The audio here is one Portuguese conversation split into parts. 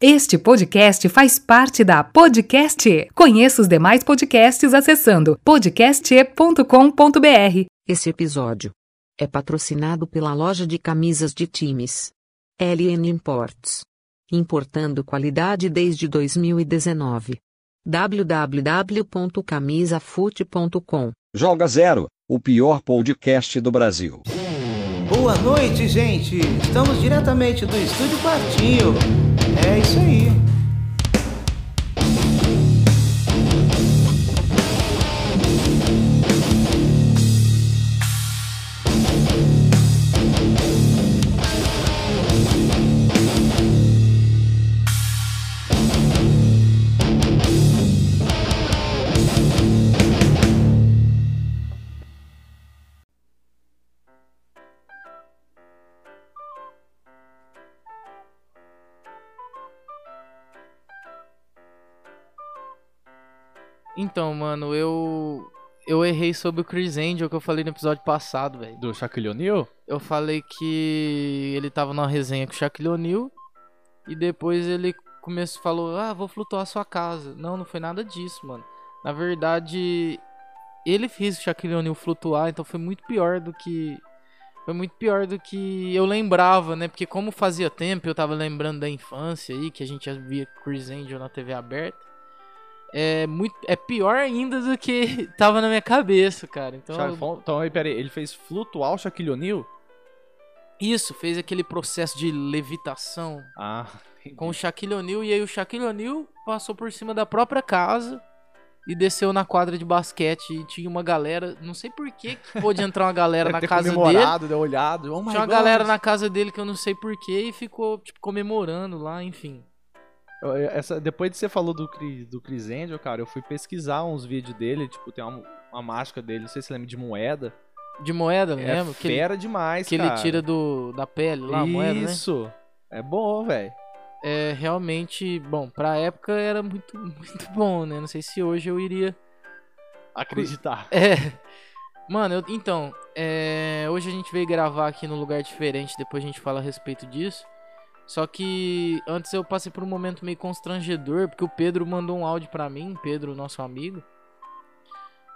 Este podcast faz parte da Podcast. Conheça os demais podcasts acessando podcast.com.br. Esse episódio é patrocinado pela loja de camisas de times LN Imports, importando qualidade desde 2019. www.camisafute.com. Joga Zero, o pior podcast do Brasil. Boa noite, gente! Estamos diretamente do Estúdio Quartinho. É isso aí. Então, mano, eu. Eu errei sobre o Chris Angel que eu falei no episódio passado, velho. Do Shaquille O'Neal? Eu falei que ele tava numa resenha com o Shaquille O'Neal e depois ele começou falou: "Ah, vou flutuar a sua casa". Não, não foi nada disso, mano. Na verdade, ele fez o Shaquille O'Neal flutuar, então foi muito pior do que foi muito pior do que eu lembrava, né? Porque como fazia tempo, eu tava lembrando da infância aí, que a gente via Chris Angel na TV aberta. É muito é pior ainda do que tava na minha cabeça, cara. Então, Então, aí, peraí, ele fez flutuar o Shaquille O'Neal? isso fez aquele processo de levitação Ah, com o Shaquille O'Neal e aí o Shaquille O'Neal passou por cima da própria casa e desceu na quadra de basquete e tinha uma galera, não sei por que pôde entrar uma galera na casa dele. comemorado, deu olhado. Oh Tinha uma God. galera na casa dele que eu não sei por que e ficou tipo comemorando lá, enfim. Essa, depois de você falou do Chris, do Chris Angel, cara, eu fui pesquisar uns vídeos dele, tipo, tem uma, uma máscara dele, não sei se você lembra de moeda. De moeda, lembra? É que ele, demais, que cara. ele tira do da pele lá, a moeda, né? Isso. É bom, velho. É realmente, bom, pra época era muito muito bom, né? Não sei se hoje eu iria Acreditar. É. Mano, eu- então, é, hoje a gente veio gravar aqui num lugar diferente, depois a gente fala a respeito disso. Só que antes eu passei por um momento meio constrangedor, porque o Pedro mandou um áudio pra mim, Pedro, nosso amigo.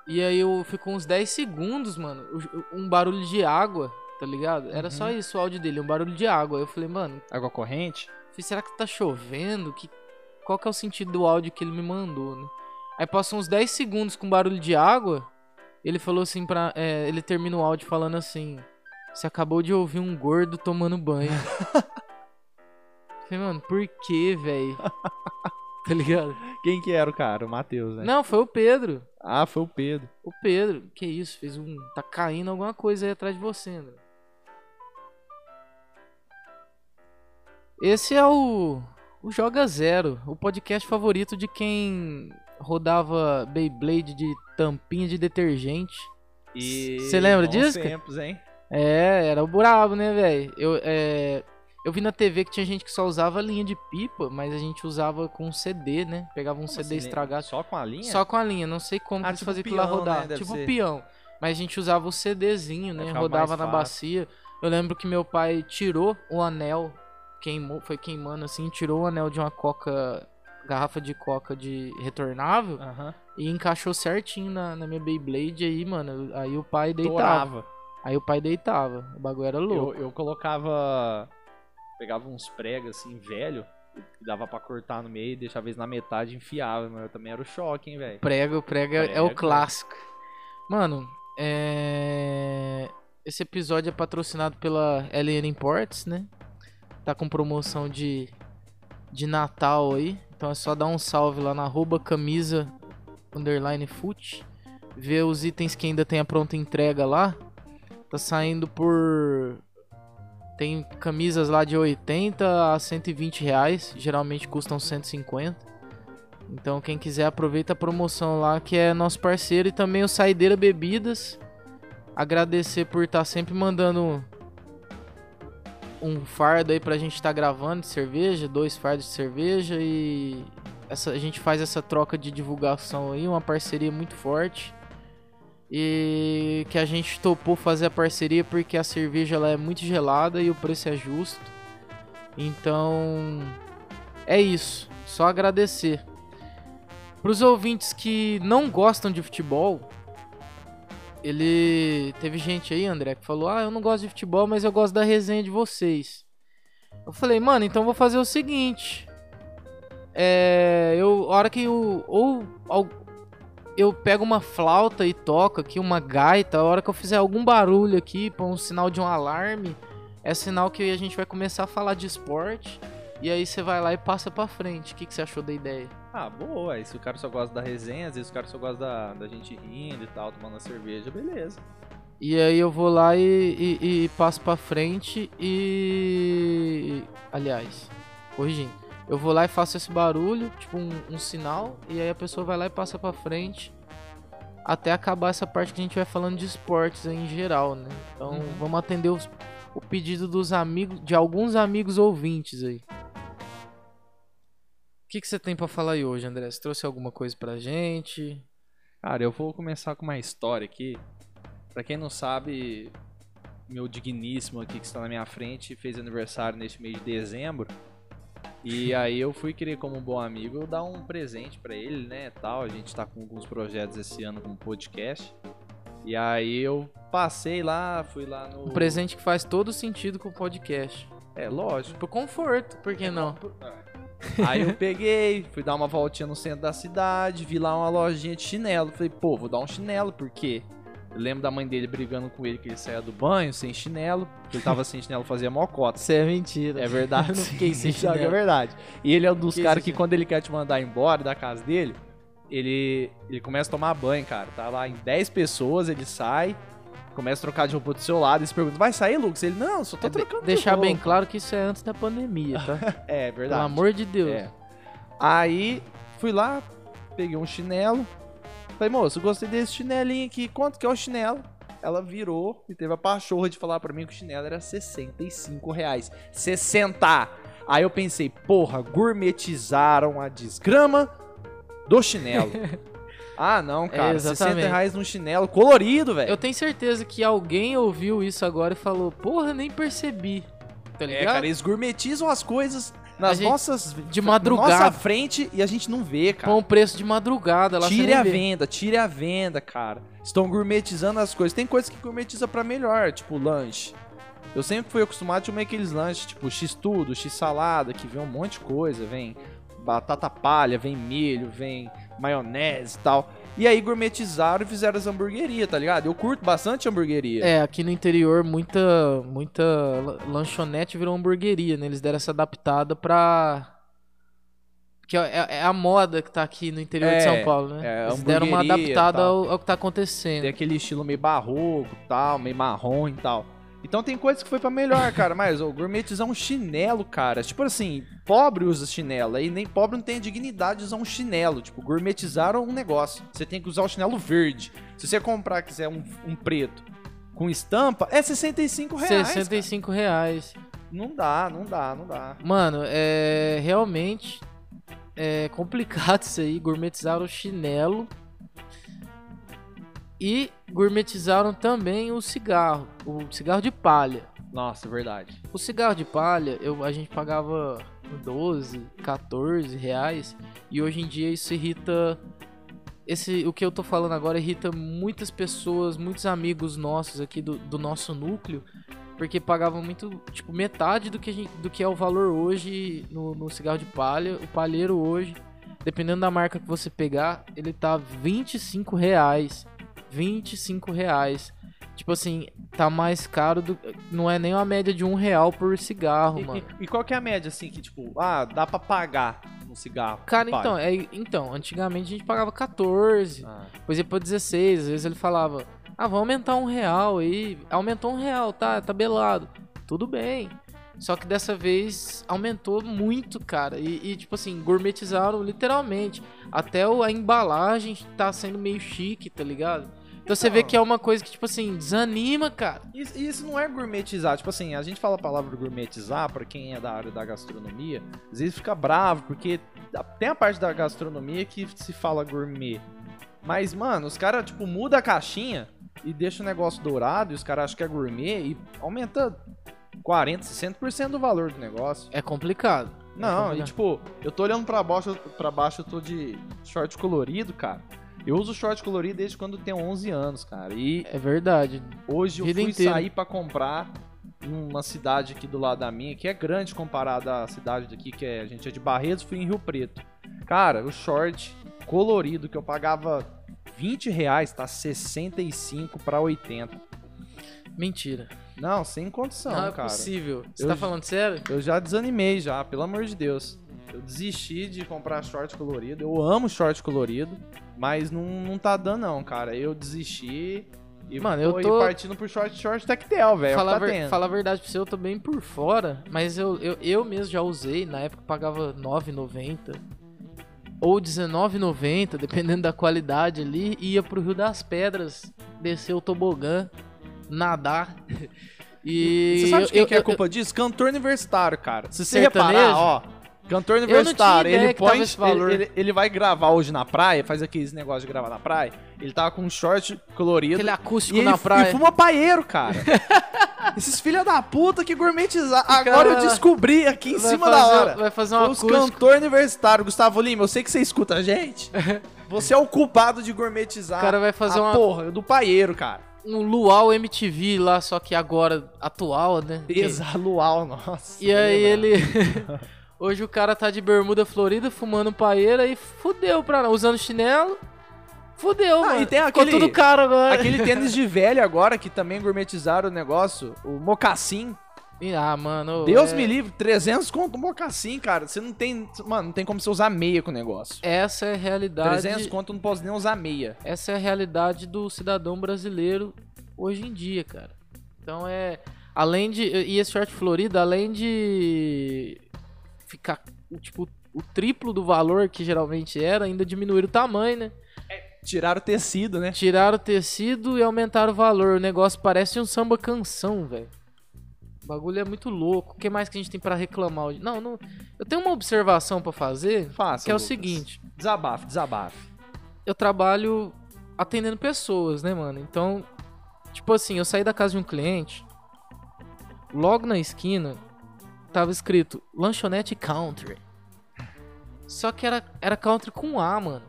E aí eu ficou uns 10 segundos, mano, um barulho de água, tá ligado? Era só Uhum. isso o áudio dele, um barulho de água. Aí eu falei, mano, Água corrente? Falei, será que tá chovendo? Que... Qual que é o sentido do áudio que ele me mandou, né? Aí passou uns 10 segundos com barulho de água. Ele falou assim pra. é, ele termina o áudio falando assim. Você acabou de ouvir um gordo tomando banho. Falei, mano, por que, velho? tá ligado? Quem que era o cara? O Matheus, né? Não, foi o Pedro. Ah, foi o Pedro. O Pedro. Que isso? Fez um. Tá caindo alguma coisa aí atrás de você, André. Esse é o. O Joga Zero, o podcast favorito de quem rodava Beyblade de tampinha de detergente. E... Cê lembra disso, tempos, hein? É, era o brabo, né, velho? Eu, é, eu vi na TV que tinha gente que só usava linha de pipa, mas a gente usava com CD, né? Pegava um Como CD assim, estragado. Só com a linha? Só com a linha, não sei como Ah, eles tipo faziam aquilo lá rodar. né? Tipo ser. peão. Mas a gente usava o CDzinho, né? Rodava na bacia. Eu lembro que meu pai tirou o anel, queimou, foi queimando assim, tirou o anel de uma coca, garrafa de coca de retornável e encaixou certinho na, na minha Beyblade aí, mano. Aí o pai deitava. Torava. Aí o pai deitava. O bagulho era louco. Eu, eu colocava. Pegava uns pregos assim, velho, que dava pra cortar no meio, deixava eles na metade e enfiava, mas também era o choque, hein, velho. Prego, prego é- é o Prego. clássico. Mano, é... esse episódio é patrocinado pela LN Imports, né? Tá com promoção de, de Natal aí. Então é só dar um salve lá na arroba camisa underline foot. Ver os itens que ainda tem a pronta entrega lá. Tá saindo por. Tem camisas lá de 80 a 120 reais. Geralmente custam 150. Então quem quiser aproveita a promoção lá que é nosso parceiro e também o Saideira Bebidas. Agradecer por estar sempre mandando um fardo aí pra gente estar gravando de cerveja, dois fardos de cerveja e essa, a gente faz essa troca de divulgação aí, uma parceria muito forte. E que a gente topou fazer a parceria porque a cerveja ela é muito gelada e o preço é justo. Então, é isso. Só agradecer. Pros ouvintes que não gostam de futebol, ele. Teve gente aí, André, que falou: Ah, eu não gosto de futebol, mas eu gosto da resenha de vocês. Eu falei, mano, então vou fazer o seguinte. É. Eu. A hora que eu. Ou. al- Eu pego uma flauta e toco aqui, uma gaita. A hora que eu fizer algum barulho aqui, pra um sinal de um alarme, é sinal que a gente vai começar a falar de esporte. E aí você vai lá e passa pra frente. O que, que você achou da ideia? Ah, boa. Se o cara só gosta da resenha, às vezes o cara só gosta da, da gente rindo e tal, tomando uma cerveja, beleza. E aí eu vou lá e, e- e passo pra frente e. Aliás, corrigindo. Eu vou lá e faço esse barulho, tipo um, um sinal, e aí a pessoa vai lá e passa pra frente até acabar essa parte que a gente vai falando de esportes em geral, né? Então Uhum. vamos atender os- o pedido dos amigos, de alguns amigos ouvintes aí. O que, que você tem pra falar aí hoje, André? Você trouxe alguma coisa pra gente? Cara, eu vou começar com uma história aqui. Pra quem não sabe, meu digníssimo aqui que está na minha frente fez aniversário neste mês de dezembro. E aí eu fui querer, como um bom amigo, eu dar um presente pra ele, né, tal. A gente tá com alguns projetos esse ano com podcast. E aí eu passei lá, fui lá no... Um presente que faz todo sentido com o podcast. É, lógico. Por conforto, por que não? Aí eu peguei, fui dar uma voltinha no centro da cidade, vi lá uma lojinha de chinelo. Falei, pô, vou dar um chinelo, por quê? Eu lembro da mãe dele brigando com ele que ele saía do banho sem chinelo. que Ele tava sem chinelo, fazia mocota. Isso é mentira. É verdade. Eu não fiquei sem Isso é chinelo. verdade. E ele é um dos caras que quando ele quer te mandar embora da casa dele, ele, ele começa a tomar banho, cara. Tá lá em 10 pessoas, ele sai, começa a trocar de roupa do seu lado e se pergunta, vai sair, Lucas? Ele, não, só tô É de- trocando de deixar bem roupa." claro que isso é antes da pandemia, tá? É, Pelo verdade. amor de Deus. É. Aí, fui lá, peguei um chinelo. Falei, moço, gostei desse chinelinho aqui. Quanto que é o chinelo? Ela virou e teve a pachorra de falar pra mim que o chinelo era 65 reais. 60! Aí eu pensei, porra, gourmetizaram a desgrama do chinelo. ah, não, cara. 60 exatamente. reais num chinelo colorido, velho. Eu tenho certeza que alguém ouviu isso agora e falou, porra, nem percebi. Tá É, ligado? cara, eles gourmetizam as coisas nas gente- nossas... de madrugada. Nossa frente e a gente não vê, cara. Com o preço de madrugada lá Tire a vê. venda, tire a venda, cara. Estão gourmetizando as coisas. Tem coisas que gourmetiza pra melhor, tipo lanche. Eu sempre fui acostumado a comer aqueles lanches, tipo x-tudo, x-salada, que vem um monte de coisa. Vem batata palha, vem milho, vem maionese e tal. E aí gourmetizaram e fizeram as hamburguerias, tá ligado? Eu curto bastante hamburgueria. É, aqui no interior, muita, muita la- lanchonete virou hamburgueria, né? Eles deram essa adaptada pra... Que é, é a moda que tá aqui no interior de É, São Paulo, né? é, Eles deram uma adaptada ao, ao que tá acontecendo. Tem aquele estilo meio barroco tal, meio marrom e tal. Então tem coisa que foi pra melhor, cara. Mas o gourmetizar um chinelo, cara. Tipo assim, pobre usa chinelo. Aí nem pobre não tem a dignidade de usar um chinelo. Tipo, gourmetizaram um negócio. Você tem que usar o chinelo verde. Se você comprar, quiser um, um preto com estampa, é 65 reais. 65 reais. cara. Não dá, não dá, não dá. Mano, é realmente é complicado isso aí. Gourmetizaram o chinelo e gourmetizaram também o cigarro, o cigarro de palha. Nossa, verdade. O cigarro de palha, eu, a gente pagava 12, 14 reais e hoje em dia isso irrita. Esse, o que eu tô falando agora irrita muitas pessoas, muitos amigos nossos aqui do, do nosso núcleo, porque pagavam muito, tipo, metade do que, gente, do que é o valor hoje no, no cigarro de palha. O palheiro hoje, dependendo da marca que você pegar, ele tá 25 reais. 25 reais. Tipo assim, tá mais caro do. Não é nem uma média de um real por cigarro, E, mano. e- e qual que é a média, assim, que tipo, ah, dá pra pagar um cigarro? Cara, Paga. então, é, então, antigamente a gente pagava 14, Ah, depois ia pra 16, às vezes ele falava, ah, vamos aumentar um real aí. Aumentou um real, tá, tabelado. Tudo bem. Só que dessa vez aumentou muito, cara. E, e, tipo assim, gourmetizaram literalmente. Até a embalagem tá sendo meio chique, tá ligado? Então você vê Então. que é uma coisa que, tipo assim, desanima, cara. Isso, isso não é gourmetizar. Tipo assim, a gente fala a palavra gourmetizar pra quem é da área da gastronomia, às vezes fica bravo, porque tem a parte da gastronomia que se fala gourmet. Mas, mano, os caras, tipo, muda a caixinha e deixa o negócio dourado e os caras acham que é gourmet e aumenta 40, 60% do valor do negócio. É complicado. Não, e tipo, eu tô olhando pra baixo, pra baixo, eu tô de short colorido, cara. Eu uso short colorido desde quando eu tenho 11 anos, cara. E É verdade. hoje eu Vida fui inteira. sair pra comprar numa cidade aqui do lado da minha, que é grande comparada à cidade daqui, que é, a gente é de Barretos, fui em Rio Preto. Cara, o short colorido que eu pagava 20 reais, tá 65 pra 80. Mentira. Não, sem condição, Não, é cara. possível. Você Eu tá falando sério? Eu já desanimei já, pelo amor de Deus. Eu desisti de comprar short colorido. Eu amo short colorido, mas não, não tá dando não, cara. Eu desisti e Mano, eu tô, partindo pro short short tactel, velho. é Falar, tá a ver- falar a verdade pra você, eu tô bem por fora, mas eu, eu, eu mesmo já usei, na época pagava R$ 9,90 ou R$19,90, dependendo da qualidade ali, e ia pro Rio das Pedras, descer o tobogã, nadar. E Você sabe de quem eu- que é a eu- culpa disso? Cantor universitário, cara. Se você reparar, ó. Cantor universitário, ele põe. esse valor. Ele, ele- ele vai gravar hoje na praia, faz aqueles negócios de gravar na praia. Ele tava com um short colorido. Aquele acústico E ele na praia. E fuma paeiro, cara. Esses filha da puta que gourmetizaram. cara Agora eu descobri aqui em cima fazer- da hora. Vai fazer um os acústico. cantor universitário, Gustavo Lima. Eu sei que você escuta a gente. Você é o culpado de gourmetizar. O cara vai fazer a uma- porra do paeiro, cara. Um luau MTV lá, só que agora atual, né? Que- Exalual, nossa. E aí ele. Hoje o cara tá de bermuda florida, fumando paeira e fudeu pra usando chinelo. Fudeu, Ah, mano. e tem Ficou aquele- tudo caro agora. Aquele tênis de velho agora que também gourmetizaram o negócio, o mocassim. Ah, mano. Deus é- me livre, 300 conto um mocassim, cara. Você não tem, mano, não tem como você usar meia com o negócio. Essa é a realidade. 300 conto eu não posso nem usar meia. Essa é a realidade do cidadão brasileiro hoje em dia, cara. Então é. Além de. E esse short florido, além de ficar, tipo, o triplo do valor que geralmente era, ainda diminuir o tamanho, né? Tiraram o tecido, né? Tiraram o tecido e aumentaram o valor. O negócio parece um samba canção, velho. O bagulho é muito louco. O que mais que a gente tem pra reclamar? Não, não. Eu tenho uma observação pra fazer, Faça. que é o Lucas. seguinte. Desabafe, desabafe. Eu trabalho atendendo pessoas, né, mano? Então, tipo assim, eu saí da casa de um cliente, logo na esquina tava escrito lanchonete country. Só que era, era country com A, mano.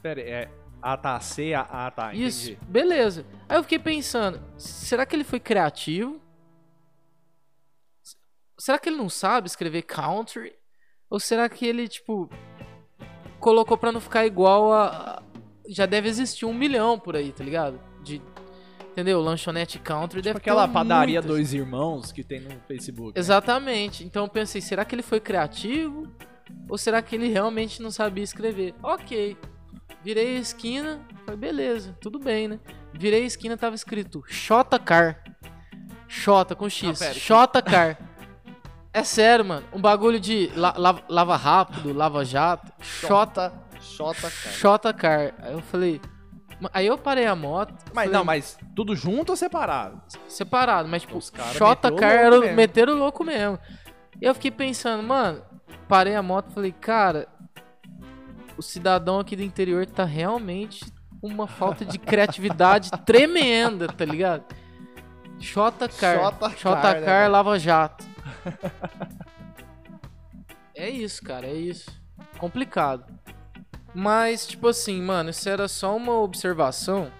Pera aí, é. Ah, tá. C, A, ah, tá. Entendi. Isso, beleza. Aí eu fiquei pensando, será que ele foi criativo? Será que ele não sabe escrever country? Ou será que ele, tipo, colocou pra não ficar igual a. Já deve existir um milhão por aí, tá ligado? De. Entendeu? Lanchonete country deve Tipo aquela ter padaria muitas. Dois Irmãos que tem no Facebook. né? Exatamente. Então eu pensei, será que ele foi criativo? Ou será que ele realmente não sabia escrever? Ok. Virei a esquina, falei, beleza, tudo bem, né? Virei a esquina, tava escrito Xota Car. Xota com X. Não, pera, Xota Car. É sério, mano. Um bagulho de la- la- lava rápido, lava jato. Xota, Xota, cara. Xota Car. Aí eu falei. Aí eu parei a moto. Mas falei, não, mas tudo junto ou separado? separado, mas tipo, o Car era mesmo. meteram o louco mesmo. E eu fiquei pensando, mano, parei a moto e falei, cara, o cidadão aqui do interior tá realmente com uma falta de criatividade tremenda, tá ligado? Xota Car, Xota Car, né, Car? Lava Jato. é isso, cara, é isso. Complicado. Mas, tipo assim, mano, isso era só uma observação.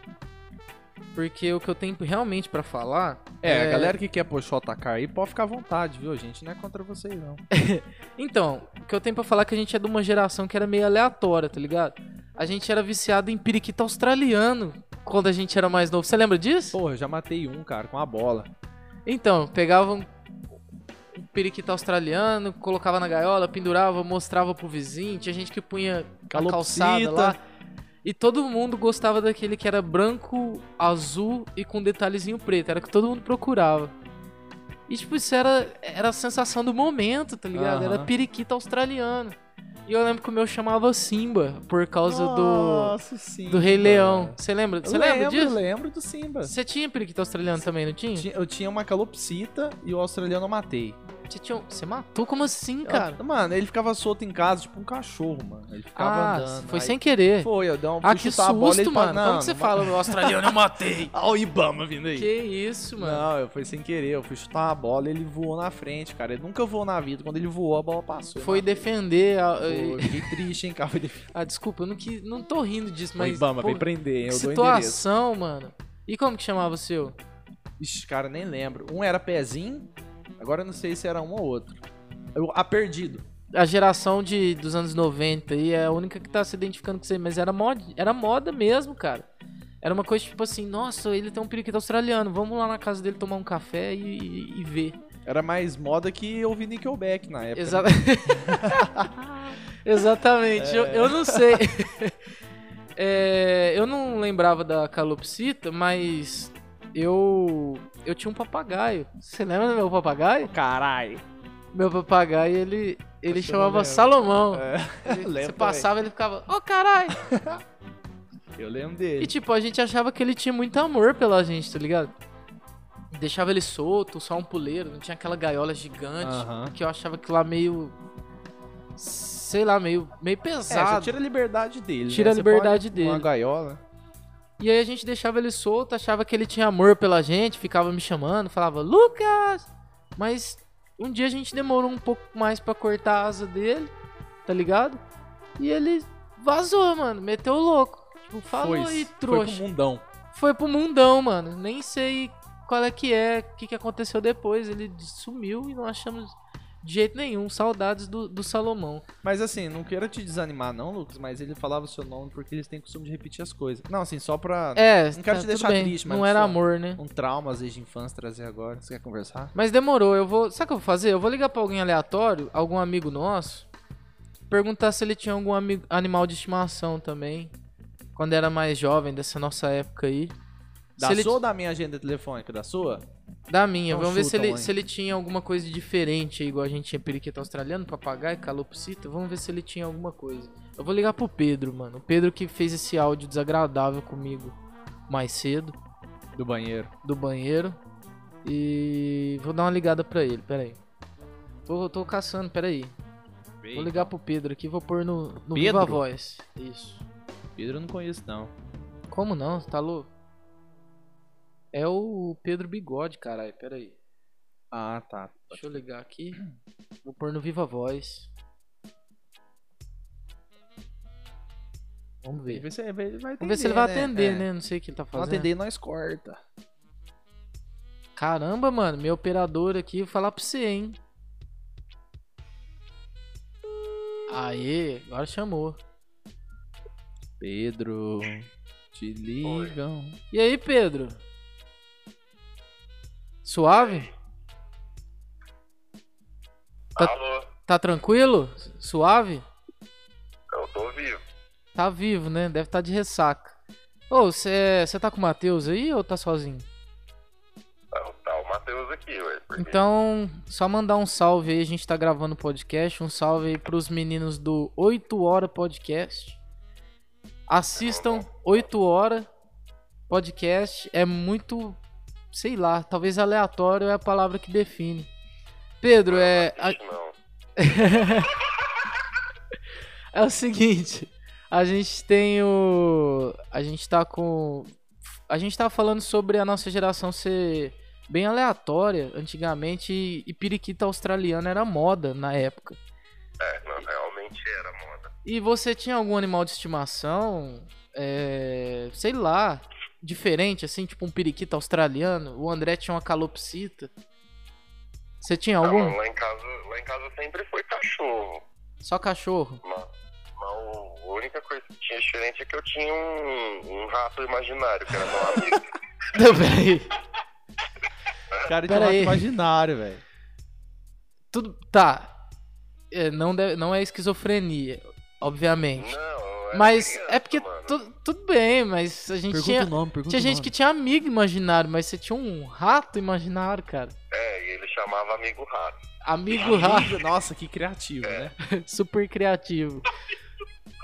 Porque o que eu tenho realmente pra falar. É, a galera que quer pôr Xota Car aí pode ficar à vontade, viu? A gente não é contra vocês, não. Então, o que eu tenho pra falar é que a gente é de uma geração que era meio aleatória, tá ligado? A gente era viciado em periquito australiano quando a gente era mais novo. Você lembra disso? Porra, eu já matei um, cara, com a bola. Então, pegava um um periquito australiano, colocava na gaiola, pendurava, mostrava pro vizinho. Tinha gente que punha a Calopsita. calçada lá. E todo mundo gostava daquele que era branco, azul e com detalhezinho preto. Era o que todo mundo procurava. E, tipo, isso era, era a sensação do momento, tá ligado? Era Aham. periquito australiano. E eu lembro que o meu chamava Simba, por causa do, Nossa, sim. do Rei Leão. Você lembra? Você Eu lembra lembro, disso? lembro do Simba. Você tinha periquito australiano também, não tinha? Tinha- Eu tinha uma calopsita e o australiano eu matei. Você, matou? Como assim, cara? Mano, ele ficava solto em casa, tipo um cachorro, mano. Ele ficava Ah, andando. foi aí- sem querer. Foi, eu dei um Ah, que chutar a bola, susto, mano. Não, Como que você não- fala, o australiano eu matei? Olha o Ibama vindo aí. que isso, mano? Não, eu fui sem querer, eu fui chutar uma bola ele voou na frente, cara. Ele nunca voou na vida. Quando ele voou, a bola passou. Foi defender a... pô, eu fiquei triste, hein, cara. Ah, desculpa, eu não, quis... não tô rindo disso, Mas, mas... Ibama, pô, vem prender, hein? Eu dou endereço. situação, mano. E como que chamava o seu? Ixi, cara, nem lembro. Um era pezinho, agora eu não sei se era um ou outro. Eu, a perdido. A geração de, dos anos 90 aí é a única que tá se identificando com isso aí, mas era moda, era moda mesmo, cara. Era uma coisa tipo assim, nossa, ele tem um periquito australiano, vamos lá na casa dele tomar um café e, e- e ver. Era mais moda que ouvir Nickelback na época. Exa- Exatamente, eu, eu não sei. É, eu não lembrava da calopsita, mas eu eu tinha um papagaio. Você lembra do meu papagaio? Caralho. Meu papagaio, ele ele eu chamava. Salomão. É, Ele- lembro você passava, ele ficava, ô caralho! eu lembro E dele. tipo, a gente achava que ele tinha muito amor pela gente, tá ligado? Deixava ele solto, só um puleiro, não tinha aquela gaiola gigante, Aham. que eu achava que lá meio. Sei lá, meio, meio É, pesado. você tira a liberdade dele. Tira né? a Você liberdade pode- Uma dele. gaiola. E aí a gente deixava ele solto, achava que ele tinha amor pela gente, ficava me chamando, falava, Lucas! Mas um dia a gente demorou um pouco mais pra cortar a asa dele, tá ligado? E ele vazou, mano, meteu o louco. Tipo, falou foi, e Foi trouxa. pro mundão. Foi pro mundão, mano. Nem sei qual é que é, o que, que aconteceu depois. Ele sumiu e não achamos de jeito nenhum. Saudades do, do Salomão. Mas assim, não quero te desanimar não, Lucas, mas ele falava o seu nome porque eles têm costume de repetir as coisas. Não, assim, só pra É, Não quero te tudo deixar bem. triste, mas Não era amor, né? um trauma, às vezes, de infância trazer agora. Você quer conversar? Mas demorou, eu vou. Sabe o que eu vou fazer? Eu vou ligar pra alguém aleatório, algum amigo nosso, perguntar se ele tinha algum ami- animal de estimação também. Quando era mais jovem, dessa nossa época aí. Da Se ele sua ou da minha agenda telefônica? Da sua? Da minha, Então vamos ver se ele, se ele tinha alguma coisa diferente, aí, igual a gente tinha periquito australiano, papagaio, calopsita. Vamos ver se ele tinha alguma coisa. Eu vou ligar pro Pedro, mano. O Pedro que fez esse áudio desagradável comigo mais cedo, Do banheiro. do banheiro. E vou dar uma ligada pra ele, pera aí. Tô, tô caçando, pera aí. Vou ligar pro Pedro aqui, vou pôr no, no Viva? Voz. Isso. Pedro eu não conheço, não. Como não? Você tá louco? É o Pedro Bigode, caralho, pera aí. Ah, tá. Deixa eu ligar aqui. Vou pôr no Viva Voz. Vamos ver. Vamos ver se ele vai atender, Vamos ver se ele vai né? atender, É. né? Não sei o que ele tá Não fazendo. atender, nós corta. Caramba, mano, meu operador aqui, vou falar pra você, hein? Aê, agora chamou. Pedro, te ligam. E aí, Pedro? Suave? Tá- Alô, Tá tranquilo? Suave? eu tô vivo. Tá vivo, né? Deve estar de ressaca. Ô, você tá com o Matheus aí ou tá sozinho? Tá, tá o Matheus aqui, ué. porque- Então, só mandar um salve aí, a gente tá gravando podcast, um salve aí pros meninos do 8 Hora Podcast. Assistam 8 Hora Podcast, é muito, sei lá, talvez aleatório é a palavra que define. Pedro, é, a- Não, é o seguinte, a gente tem o. A gente tá com. A gente tá falando sobre a nossa geração ser bem aleatória antigamente e, e periquita australiana era moda na época. é, não, realmente era moda. E você tinha algum animal de estimação? É, sei lá, diferente, assim, tipo um periquito australiano? O André tinha uma calopsita. Você tinha algum? mano, lá em casa, lá em casa sempre foi cachorro. Só cachorro? Mas, mas o- a única coisa que tinha diferente é que eu tinha um, um rato imaginário, que era meu amigo. Não, peraí. Cara, Pera aí. imaginário, velho. Tudo. Tá. É, não, deve- não é esquizofrenia, obviamente. Não, Mas criança, é porque tu- tudo bem, mas a gente tinha. nome, pergunta Tinha gente que tinha amigo imaginário, mas você tinha um rato imaginário, cara. É, e ele chamava amigo rato. Amigo rato, Nossa, que criativo, né? super criativo.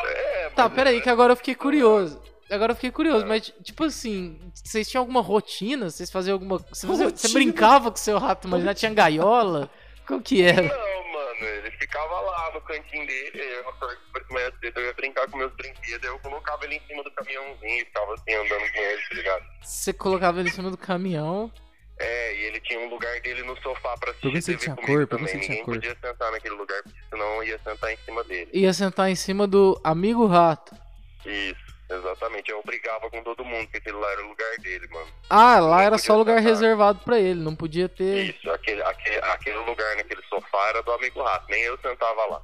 É, Tá, peraí, é- que agora eu fiquei curioso. Agora eu fiquei curioso, mas tipo assim, vocês tinham alguma rotina? Vocês faziam alguma. Você, fazia- você brincava com seu rato imaginário? Tinha gaiola? Qual que era? Não, ele ficava lá no cantinho dele, eu de manhã cedo, eu ia brincar com meus brinquedos, eu colocava ele em cima do caminhãozinho e ficava assim andando com ele, tá ligado? Você colocava ele em cima do caminhão. É, e ele tinha um lugar dele no sofá pra assistir TV tinha comigo cor, também. tinha Ninguém cor. podia sentar naquele lugar, porque senão ia sentar em cima dele. Ia sentar em cima do amigo rato. Isso, exatamente. Eu brigava com todo mundo, porque aquele lá era o lugar dele, mano. Ah, lá Não era só lugar sentar. reservado pra ele, não podia ter. Isso, aquele, aquele, aquele lugar naquele sofá era do amigo rato, nem eu sentava lá.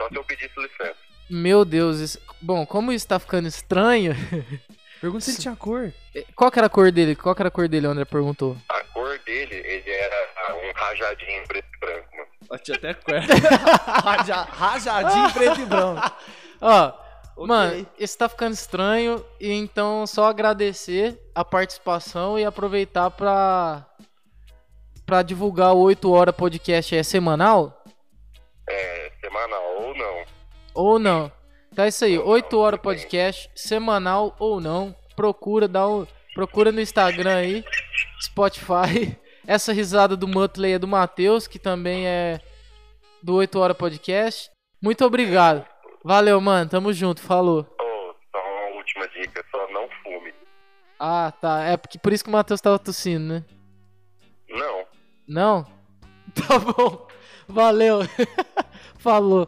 Só se eu pedisse licença. Meu Deus, isso... bom, como isso tá ficando estranho. Pergunta se ele tinha cor. Qual que era a cor dele? Qual que era a cor dele, o André perguntou? A cor dele, ele era um rajadinho preto e branco, mano. Ela tinha até cor. Raja- Rajadinho preto e branco. Ó, Ok. mano, isso tá ficando estranho, e então só agradecer a participação e aproveitar pra, pra divulgar o 8 Hora Podcast. É semanal? É, semanal ou não. Ou não? Tá isso aí, Ou 8 não, Hora. Podcast, semanal ou não. Procura, dá um, procura no Instagram aí, Spotify. Essa risada do Mutley é do Matheus, que também é do 8 Hora Podcast. Muito obrigado. Valeu, mano. Tamo junto. Falou. Ô, só uma última dica, só não fume. Ah, tá. É porque por isso que o Matheus tava tossindo, né? Não. Não? Tá bom. Valeu. Falou.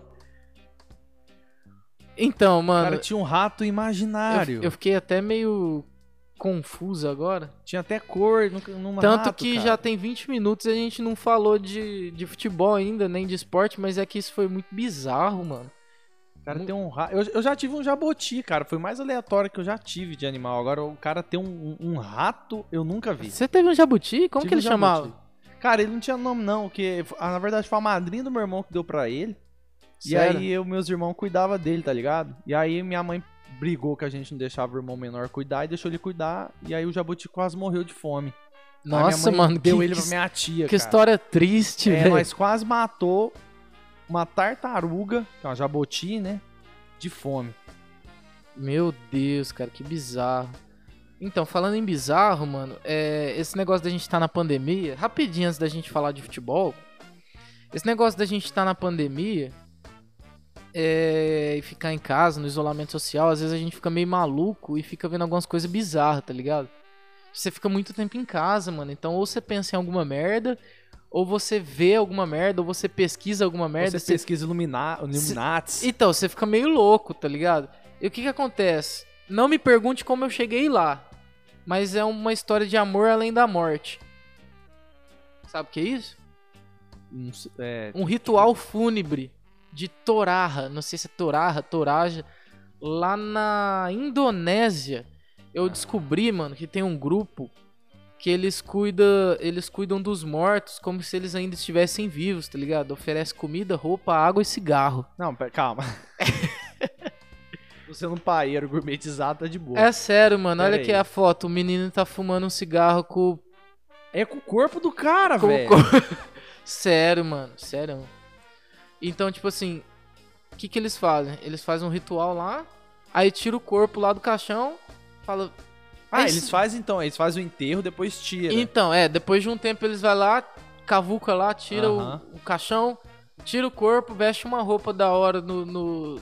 Então, O mano, cara tinha um rato imaginário. eu, eu fiquei até meio confuso agora. Tinha até cor Tanto rato, que cara. já tem 20 minutos e a gente não falou de, de futebol ainda, nem de esporte, mas é que isso foi muito bizarro, mano. Cara tem um rato. Eu, eu já tive um jaboti, cara. Foi o mais aleatório que eu já tive de animal. Agora o cara tem um, um- um rato, eu nunca vi. Você teve um jabuti? Como Tive que ele um jabuti. chamava? Cara, ele não tinha nome, não. Que, ah, na verdade, foi a madrinha do meu irmão que deu pra ele. Sério? E aí, eu, meus irmãos cuidavam dele, tá ligado? E aí, minha mãe brigou que a gente não deixava o irmão menor cuidar e deixou ele cuidar. E aí, o jabuti quase morreu de fome. Aí Nossa, mãe mano, Deu que, ele pra minha tia, que cara. história triste, É, velho. nós quase matou uma tartaruga, que é uma jaboti, né? De fome. Meu Deus, cara, que bizarro. Então, falando em bizarro, mano, é, esse negócio da gente tá na pandemia, rapidinho antes da gente falar de futebol, esse negócio da gente tá na pandemia é, e ficar em casa, no isolamento social, às vezes a gente fica meio maluco e fica vendo algumas coisas bizarras, tá ligado? Você fica muito tempo em casa, mano, então ou você pensa em alguma merda, ou você vê alguma merda, ou você pesquisa alguma merda. Você pesquisa Ilumina. Então, você fica meio louco, tá ligado? E o que que acontece? Não me pergunte como eu cheguei lá, mas é uma história de amor além da morte. Sabe o que é isso? Sei- é, Um ritual fúnebre de Toraja, não sei se é Toraja, Toraja, lá na Indonésia. Eu descobri, mano, que tem um grupo que eles cuida, eles cuidam dos mortos como se eles ainda estivessem vivos, tá ligado? Oferece comida, roupa, água e cigarro. Não, pera, calma. Você não paeiro gourmetizado tá de boa. É sério, mano. Pera Olha aí. aqui a foto. O menino tá fumando um cigarro com, É com o corpo do cara, velho. com- Sério, mano. Sério. Então, tipo assim, o que que eles fazem? Eles fazem um ritual lá, aí tira o corpo lá do caixão, fala... Ah, "É eles isso." fazem então, eles fazem o enterro, depois tira. Então, é, depois de um tempo eles vão lá, cavuca lá, tira o- o, caixão, tira o corpo, veste uma roupa da hora no, no,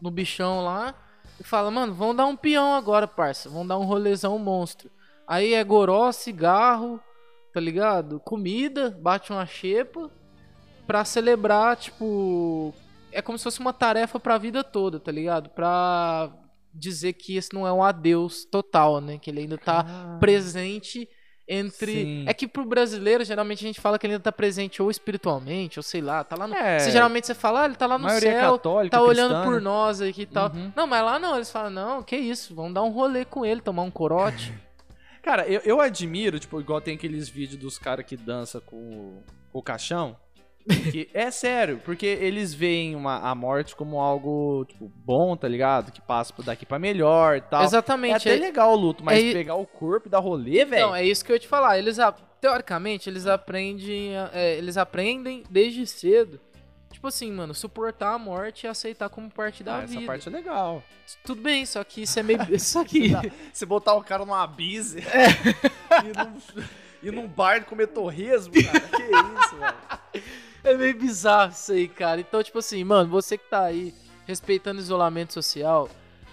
no bichão lá e fala, mano, vamos dar um peão agora, parça. Vamos dar um rolezão monstro. Aí é goró, cigarro, tá ligado? Comida, bate uma xepa pra celebrar, tipo. É como se fosse uma tarefa pra vida toda, tá ligado? Pra dizer que esse não é um adeus total, né? Que ele ainda tá Ah, presente entre. Sim. É que pro brasileiro, geralmente a gente fala que ele ainda tá presente ou espiritualmente, ou sei lá, tá lá no. É. Você, geralmente você fala, ah, ele tá lá no céu, católica, tá olhando cristã, por né? nós aqui e tal. Uhum. Não, mas lá não, eles falam, não, que isso, vamos dar um rolê com ele, tomar um corote. Cara, eu, eu admiro, tipo, igual tem aqueles vídeos dos caras que dançam com o, com o caixão. Que é sério, porque eles veem uma, a morte como algo, tipo, bom, tá ligado? Que passa daqui pra melhor e tal. É Exatamente. até legal o luto, mas é- pegar o corpo e dar rolê, velho. Então, é isso que eu ia te falar. Eles, teoricamente, eles aprendem, é, eles aprendem desde cedo. Tipo assim, mano, suportar a morte e aceitar como parte da Ah, essa vida. parte é legal. Tudo bem, só que isso é meio. Só que. Você botar o cara numa bise e, num, e num bar comer torresmo, cara. Que isso, velho. É meio bizarro isso aí, cara. Então, tipo assim, mano, você que tá aí respeitando o isolamento social,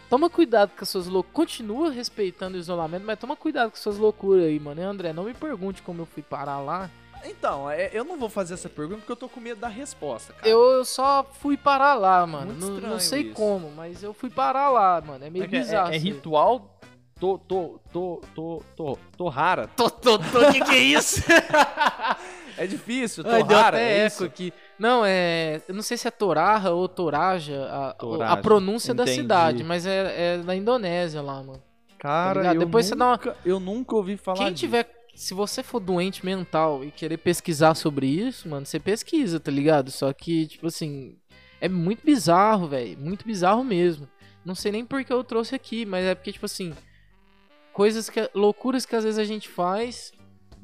toma cuidado com as suas loucuras. Continua respeitando o isolamento, mas toma cuidado com as suas loucuras aí, mano. E André, não me pergunte como eu fui parar lá. Então, é, eu não vou fazer essa pergunta porque eu tô com medo da resposta, cara. Eu, eu só fui parar lá, mano. Muito Não, não sei isso. como, mas eu fui parar lá, mano. É meio É, é- bizarro. é, aí. ritual tô, tô, tô, tô, tô, tô rara. Tô, tô, tô, que que é isso? É difícil, tô Ai, deu até é eco isso? aqui. Não, é. Eu não sei se é Toraja ou Toraja, a, Toraja, a pronúncia da entendi. cidade, mas é, é da Indonésia lá, mano. Cara, ligado? eu, Depois você dá uma- nunca, eu nunca ouvi falar Quem disso. tiver. Se você for doente mental e querer pesquisar sobre isso, mano, você pesquisa, tá ligado? Só que, tipo assim, é muito bizarro, velho. Muito bizarro mesmo. Não sei nem por que eu trouxe aqui, mas é porque, tipo assim, coisas que. loucuras que às vezes a gente faz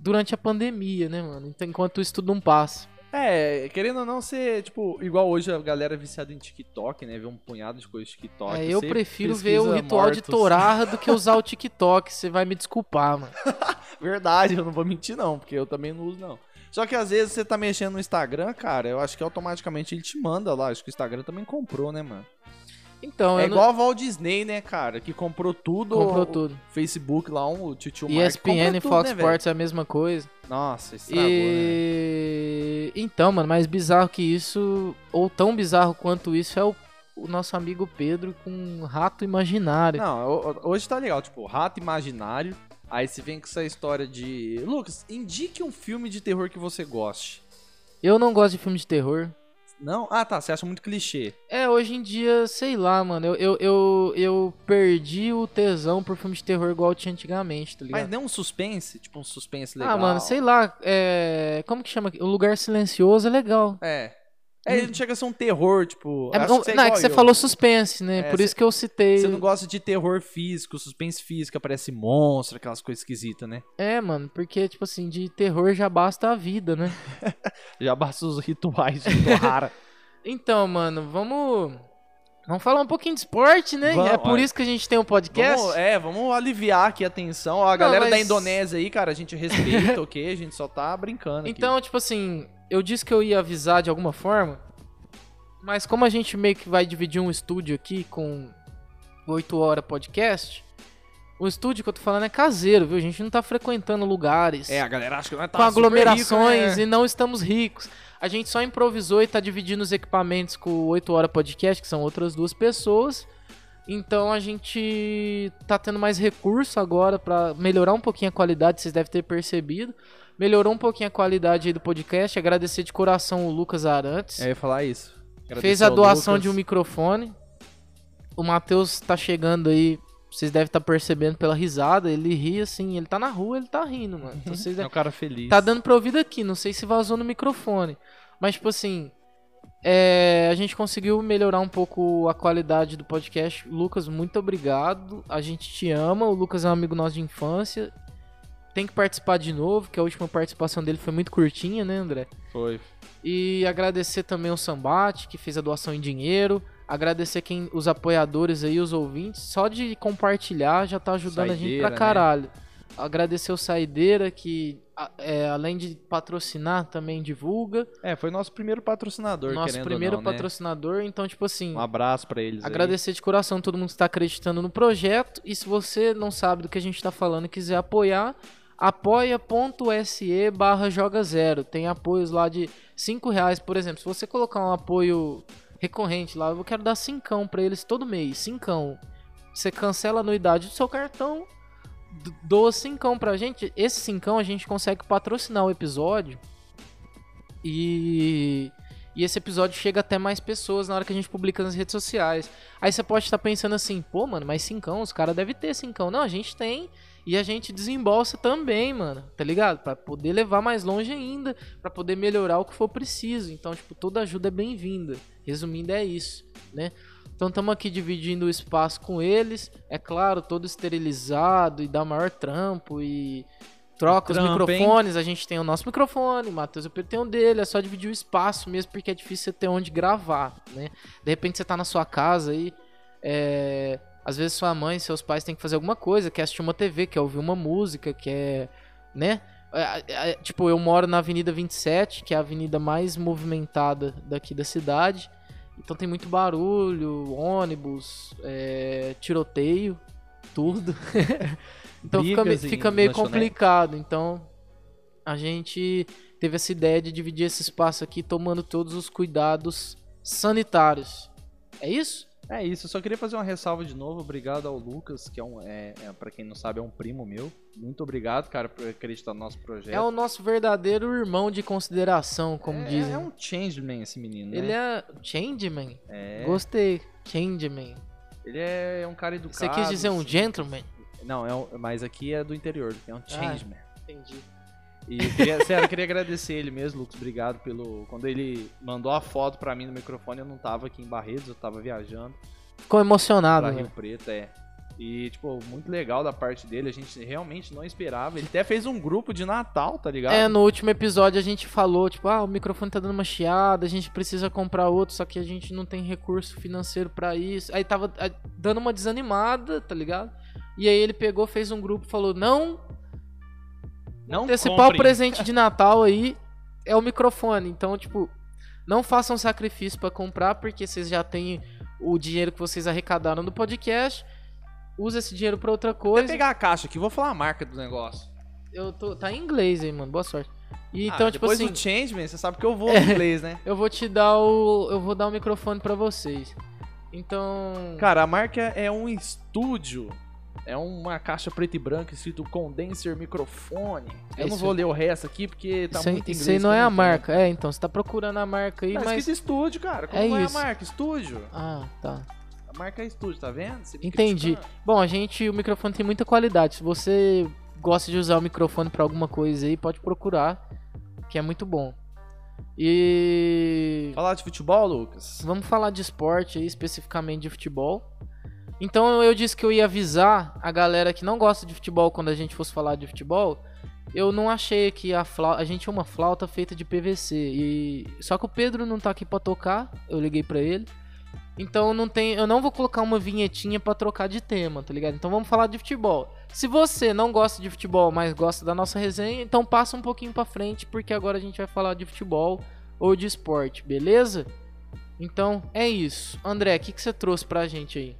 durante a pandemia, né, mano? Então, enquanto isso tudo não passa. É, querendo ou não ser, tipo, igual hoje a galera é viciada em TikTok, né? Ver um punhado de coisas de TikTok. É, eu prefiro ver o ritual de mortos. Torarra do que usar o TikTok. Você vai me desculpar, mano. Verdade, eu não vou mentir não, porque eu também não uso não. Só que às vezes você tá mexendo no Instagram, cara, eu acho que automaticamente ele te manda lá. Acho que o Instagram também comprou, né, mano? Então, é eu não- igual a Walt Disney, né, cara, que comprou tudo. comprou o tudo. Facebook lá, um, o tio Mark ESPN e Fox né? Sports é a mesma coisa. Nossa, estragou, né? E... Então, mano, mais bizarro que isso, ou tão bizarro quanto isso, é o, o nosso amigo Pedro com um rato imaginário. Não, ho- ho- hoje tá legal, tipo, rato imaginário. Aí você vem com essa história de. Lucas, indique um filme de terror que você goste. Eu não gosto de filme de terror. Não? Ah, tá, você acha muito clichê. É, hoje em dia, sei lá, mano, eu, eu, eu, eu perdi o tesão por filme de terror igual tinha antigamente, tá ligado? Mas nem um suspense, tipo um suspense legal. ah, mano, sei lá, é... como que chama? aqui? O Lugar Silencioso é legal. É. É, ele não chega a ser um terror, tipo. É, não, que você é não, é que você eu. falou suspense, né? É, Por cê- isso que eu citei. Você não gosta de terror físico, suspense físico, aparece monstro, aquelas coisas esquisitas, né? É, mano, porque, tipo assim, de terror já basta a vida, né? Já basta os rituais de Torrara. Então, mano, vamos. Vamos falar um pouquinho de esporte, né? Vamos, é por olha. isso que a gente tem um podcast. vamos, é, vamos aliviar aqui a tensão. Ó, a galera da mas- Indonésia aí, cara, a gente respeita, ok? A gente só tá brincando aqui. Então, tipo assim, eu disse que eu ia avisar de alguma forma, mas como a gente meio que vai dividir um estúdio aqui com 8 horas podcast, o estúdio que eu tô falando é caseiro, viu? A gente não tá frequentando lugares É, a galera acha que nós tá com aglomerações rico, né? e não estamos ricos. A gente só improvisou e tá dividindo os equipamentos com o 8 Hora Podcast, que são outras duas pessoas. Então a gente tá tendo mais recurso agora pra melhorar um pouquinho a qualidade, vocês devem ter percebido. Melhorou um pouquinho a qualidade aí do podcast. Agradecer de coração o Lucas Arantes. É, eu ia falar isso. Fez Agradecer a ao doação Lucas. de um microfone. O Matheus tá chegando aí. Vocês devem estar percebendo pela risada. Ele ri assim, ele tá na rua, ele tá rindo, mano. Então vocês É um cara feliz. Tá dando pra ouvir daqui, não sei se vazou no microfone. Mas, tipo assim, é, a gente conseguiu melhorar um pouco a qualidade do podcast. Lucas, muito obrigado. A gente te ama. O Lucas é um amigo nosso de infância. Tem que participar de novo, que a última participação dele foi muito curtinha, né, André? Foi. E agradecer também o Sambate, que fez a doação em dinheiro. Agradecer quem, os apoiadores aí, os ouvintes. Só de compartilhar já tá ajudando a gente Saideira, pra né? caralho. Agradecer o Saideira, que é, além de patrocinar, também divulga. É, foi nosso primeiro patrocinador, Nosso primeiro não, né? patrocinador. Então, tipo assim, Um abraço pra eles aí. agradecer de coração todo mundo que está acreditando no projeto. E se você não sabe do que a gente tá falando e quiser apoiar, apoia.se barra joga zero. Tem apoios lá de 5 reais, por exemplo. Se você colocar um apoio recorrente lá, eu quero dar cincão pra eles todo mês, cincão. Você cancela a anuidade do seu cartão, doa cincão pra gente. Esse cincão a gente consegue patrocinar o episódio e... E esse episódio chega até mais pessoas na hora que a gente publica nas redes sociais. Aí você pode estar pensando assim, pô, mano, mas cincão, os caras devem ter cincão. Não, a gente tem e a gente desembolsa também, mano, tá ligado? Pra poder levar mais longe ainda, pra poder melhorar o que for preciso. Então, tipo, toda ajuda é bem-vinda. Resumindo, é isso, né? Então, estamos aqui dividindo o espaço com eles. É claro, todo esterilizado e dá maior trampo e troca os Trampo, hein? microfones. A gente tem o nosso microfone, o Matheus e o Pedro tem um dele. É só dividir o espaço mesmo, porque é difícil você ter onde gravar, né? De repente você tá na sua casa aí, é... às vezes sua mãe, seus pais têm que fazer alguma coisa, quer assistir uma TV, quer ouvir uma música, quer, né? É, é, tipo, eu moro na Avenida 27, que é a avenida mais movimentada daqui da cidade. Então tem muito barulho, ônibus, é, tiroteio, tudo. então fica, Brigas fica meio complicado. Então a gente teve essa ideia de dividir esse espaço aqui tomando todos os cuidados sanitários. É isso? É isso, eu só queria fazer uma ressalva de novo. Obrigado ao Lucas, que é um, é, é, para quem não sabe, é um primo meu. Muito obrigado, cara, por acreditar no nosso projeto. É o nosso verdadeiro irmão de consideração, como É- dizem. É um changeman esse menino, né? Ele é Changeman. É, Gostei. Changeman. ele é um cara educado. Você quis dizer um gentleman? Não, é um, mas aqui é do interior, é um changeman. Entendi. E queria, sério, eu queria agradecer ele mesmo, Lucas. Obrigado pelo. Quando ele mandou a foto pra mim no microfone, eu não tava aqui em Barretos, eu tava viajando Ficou emocionado, pra né? Rio Preto, é. E, tipo, muito legal da parte dele, a gente realmente não esperava. Ele até fez um grupo de Natal, tá ligado? É, no último episódio a gente falou, tipo, ah, o microfone tá dando uma chiada, a gente precisa comprar outro, só que a gente não tem recurso financeiro pra isso. Aí tava ah, dando uma desanimada, tá ligado? E aí ele pegou, fez um grupo falou: não, não o comprem. presente de Natal aí é o microfone. Então, tipo, não façam sacrifício pra comprar, porque vocês já têm o dinheiro que vocês arrecadaram do podcast. Usa esse dinheiro pra outra Vou coisa. pegar a caixa aqui, vou falar a marca do negócio. Eu tô, tá em inglês aí, mano. Boa sorte. E então, Ah, tipo depois assim, do Changeman, você sabe que eu vou no inglês, né? eu vou te dar o eu vou dar o microfone pra vocês. Então, Cara, a marca é um estúdio. É uma caixa preta e branca escrito condenser microfone. Eu É não vou ler o resto aqui porque tá isso, muito inglês. isso aí não é a marca. É, então você tá procurando a marca aí, Tá mas escrito estúdio, cara. Como É isso. é a marca? Estúdio. Ah, tá. A marca é estúdio, tá vendo? Entendi. criticando. Bom, a gente, o microfone tem muita qualidade. Se você gosta de usar o microfone pra alguma coisa aí, pode procurar, que é muito bom. E Falar de futebol, Lucas? vamos falar de esporte aí, especificamente de futebol. Então eu disse que eu ia avisar a galera que não gosta de futebol quando a gente fosse falar de futebol. Eu não achei que a flauta, a gente tinha uma flauta feita de PVC e só que o Pedro não tá aqui pra tocar. Eu liguei pra ele. Então não tem, eu não vou colocar uma vinhetinha pra trocar de tema, tá ligado? Então vamos falar de futebol. Se você não gosta de futebol, mas gosta da nossa resenha, então passa um pouquinho pra frente, porque agora a gente vai falar de futebol ou de esporte, beleza? Então é isso. André, o que, que você trouxe pra gente aí?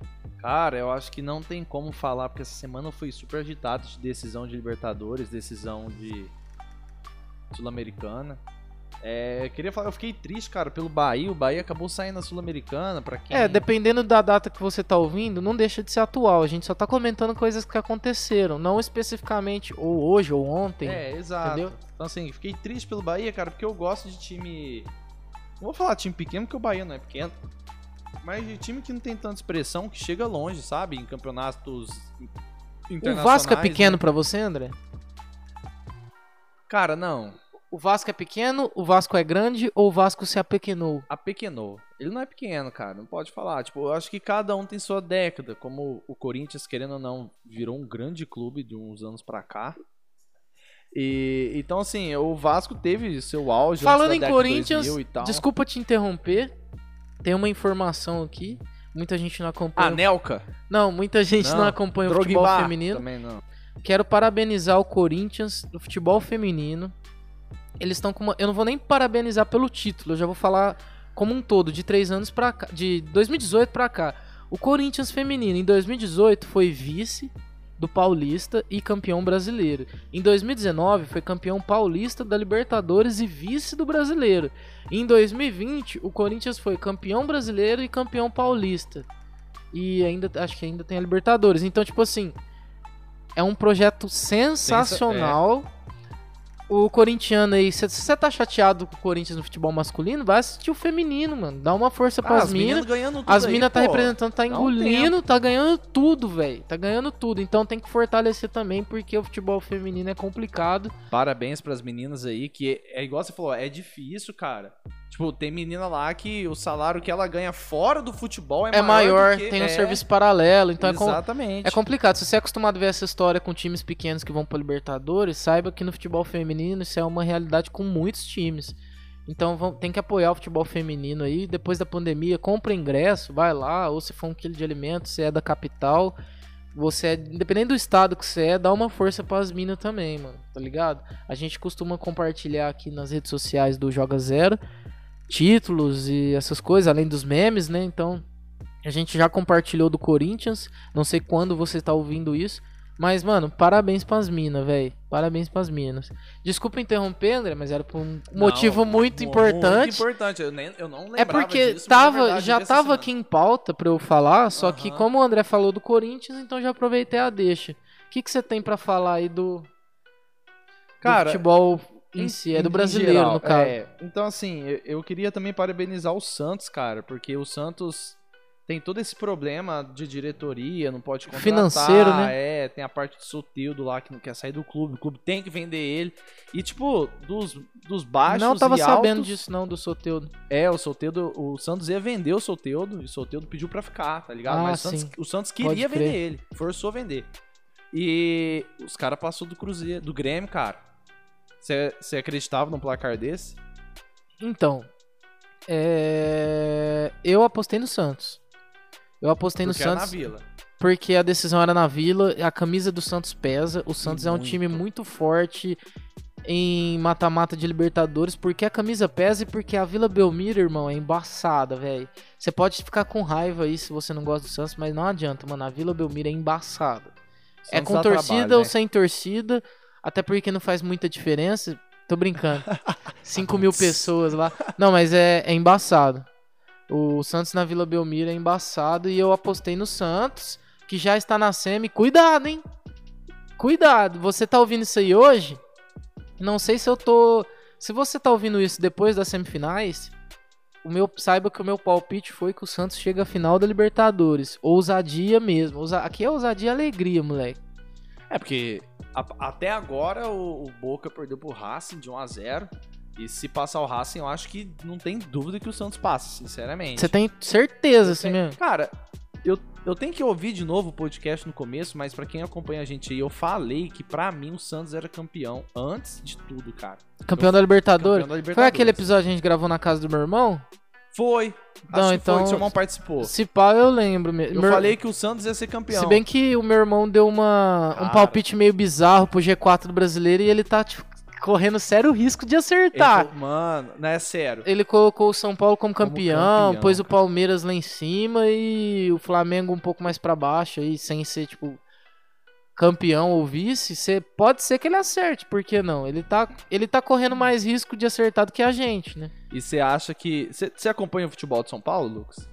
Cara, eu acho que não tem como falar, porque essa semana foi super agitada de decisão de Libertadores, decisão de Sul-Americana. É, queria falar, eu fiquei triste, cara, pelo Bahia. O Bahia acabou saindo na Sul-Americana, pra quem. É, dependendo da data que você tá ouvindo, não deixa de ser atual. A gente só tá comentando coisas que aconteceram, não especificamente ou hoje ou ontem. É, exato. Entendeu? Então, assim, fiquei triste pelo Bahia, cara, porque eu gosto de time. Não vou falar time pequeno, porque o Bahia não é pequeno. Mas de time que não tem tanta expressão, que chega longe, sabe? Em campeonatos O internacionais. Vasco é né? pequeno pra você, André? Cara, não. O Vasco é pequeno, o Vasco é grande ou o Vasco se apequenou? apequenou. Ele não é pequeno, cara, não pode falar. Tipo, eu acho que cada um tem sua década. Como o Corinthians, querendo ou não, virou um grande clube de uns anos pra cá. E então, assim, o Vasco teve seu auge. Falando em Corinthians, 2000 tal. desculpa te interromper. Tem uma informação aqui. Muita gente não acompanha. Anelka. Não, muita gente não, Não, acompanha o futebol Drogba feminino. Também não. Quero parabenizar o Corinthians do futebol feminino. Eles estão com uma... Eu não vou nem parabenizar pelo título, eu já vou falar como um todo, de três anos pra cá. De 2018 pra cá. O Corinthians feminino em 2018 foi vice do Paulista e campeão brasileiro. Em 2019 foi campeão paulista da Libertadores e vice do brasileiro. Em 2020 o Corinthians foi campeão brasileiro e campeão paulista. E ainda acho que ainda tem a Libertadores. Então, tipo assim, é um projeto sensacional. O corintiano aí, se você tá chateado com o Corinthians no futebol masculino, vai assistir o feminino, mano. Dá uma força Ah, pras as minas. As minas tá pô. representando, tá um engolindo, tá ganhando tudo, velho. Tá ganhando tudo. Então tem que fortalecer também, porque o futebol feminino é complicado. Parabéns pras meninas aí, que é, é igual você falou, é difícil, cara. Tipo, tem menina lá que o salário que ela ganha fora do futebol é, É, maior, do que- tem um é, serviço paralelo, então é, com- Exatamente. é complicado. Se você é acostumado a ver essa história com times pequenos que vão pra Libertadores, saiba que no futebol feminino isso é uma realidade com muitos times. Então vão- tem que apoiar o futebol feminino aí. Depois da pandemia, compra ingresso, vai lá, ou se for um quilo de alimento, se é da capital. você é, independente do estado que você é, dá uma força pras minas também, mano, tá ligado? A gente costuma compartilhar aqui nas redes sociais do Joga Zero títulos e essas coisas, além dos memes, né? Então, a gente já compartilhou do Corinthians, não sei quando você tá ouvindo isso, mas, mano, parabéns pras minas, velho. Parabéns pras minas. Desculpa interromper, André, mas era por um motivo Não, muito mu- importante. Muito importante. Eu, nem, eu não lembrava É porque disso, tava, verdade, já tava aqui em pauta pra eu falar, só que Aham. como o André falou do Corinthians, então já aproveitei a deixa. O que, que você tem pra falar aí do, do Cara, futebol em si? É do brasileiro, geral, no caso. é. então, assim, eu, eu queria também parabenizar o Santos, cara, porque o Santos tem todo esse problema de diretoria, não pode contratar. Financeiro, né? É, tem a parte do Soteldo lá que não quer sair do clube, o clube tem que vender ele. E, tipo, dos, dos baixos não tava sabendo altos, disso não, do Soteudo. É, o Soteldo, o Santos ia vender o Soteldo, e o Soteldo pediu pra ficar, tá ligado? Ah, Mas o Santos, o Santos queria vender ele, forçou a vender. E os caras passou do Cruzeiro, do Grêmio, cara. Você acreditava num placar desse? Então, é... eu apostei no Santos. Eu apostei Porque no era Santos na Vila. porque a decisão era na Vila, a camisa do Santos pesa. O Santos é um muito. time muito forte em mata-mata de Libertadores, porque a camisa pesa e porque a Vila Belmiro, irmão, é embaçada, velho. Você pode ficar com raiva aí se você não gosta do Santos, mas não adianta, mano. A Vila Belmiro é embaçada. É Santos com dá torcida trabalho, ou né? sem torcida, até porque não faz muita diferença. Tô brincando. 5 mil pessoas lá. Não, mas é, é embaçado. O Santos na Vila Belmiro é embaçado e eu apostei no Santos, que já está na semi. Cuidado, hein? Cuidado. Você tá ouvindo isso aí hoje? Não sei se eu tô. Se você tá ouvindo isso depois das semifinais, o meu saiba que o meu palpite foi que o Santos chega à final da Libertadores. Ousadia mesmo. Ousa- Aqui é ousadia e alegria, moleque. É, porque a- até agora o, o Boca perdeu pro Racing de 1 a 0 E se passar o Racing, eu acho que não tem dúvida que o Santos passa, sinceramente. Você tem certeza, assim mesmo? Cara, eu, eu tenho que ouvir de novo o podcast no começo, mas pra quem acompanha a gente aí, eu falei que pra mim o Santos era campeão antes de tudo, cara. Campeão da Libertadores. Campeão da Foi Libertadores. aquele episódio que a gente gravou na casa do meu irmão? Foi. Não, Acho que então- foi, que o seu irmão participou. Se pá, eu lembro mesmo. Eu Meu- falei que o Santos ia ser campeão. Se bem que o meu irmão deu uma, um palpite meio bizarro pro G4 do brasileiro e ele tá tipo, correndo sério risco de Ele acertar. falou, Mano, não é sério. Ele colocou o São Paulo como Como campeão, campeão, pôs o cara. Palmeiras lá em cima e o Flamengo um pouco mais pra baixo aí, sem ser tipo campeão ou vice. Cê, pode ser que ele acerte, por que não? Ele tá, ele tá correndo mais risco de acertar do que a gente, né? E você acha que. Você você acompanha o futebol de São Paulo, Lucas?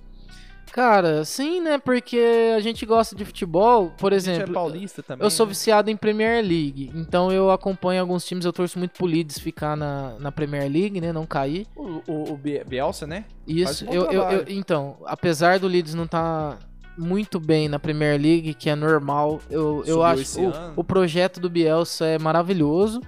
Cara, sim, né? Porque a gente gosta de futebol, por A gente é exemplo. paulista também. Eu sou né? viciado em Premier League, então eu acompanho alguns times, eu torço muito pro Leeds ficar na, na Premier League, né, não cair. O, o, o Bie- Bielsa, né? Isso, um eu, eu, eu- então, apesar do Leeds não estar muito bem na Premier League, que é normal, eu, eu acho esse o, o projeto do Bielsa é maravilhoso.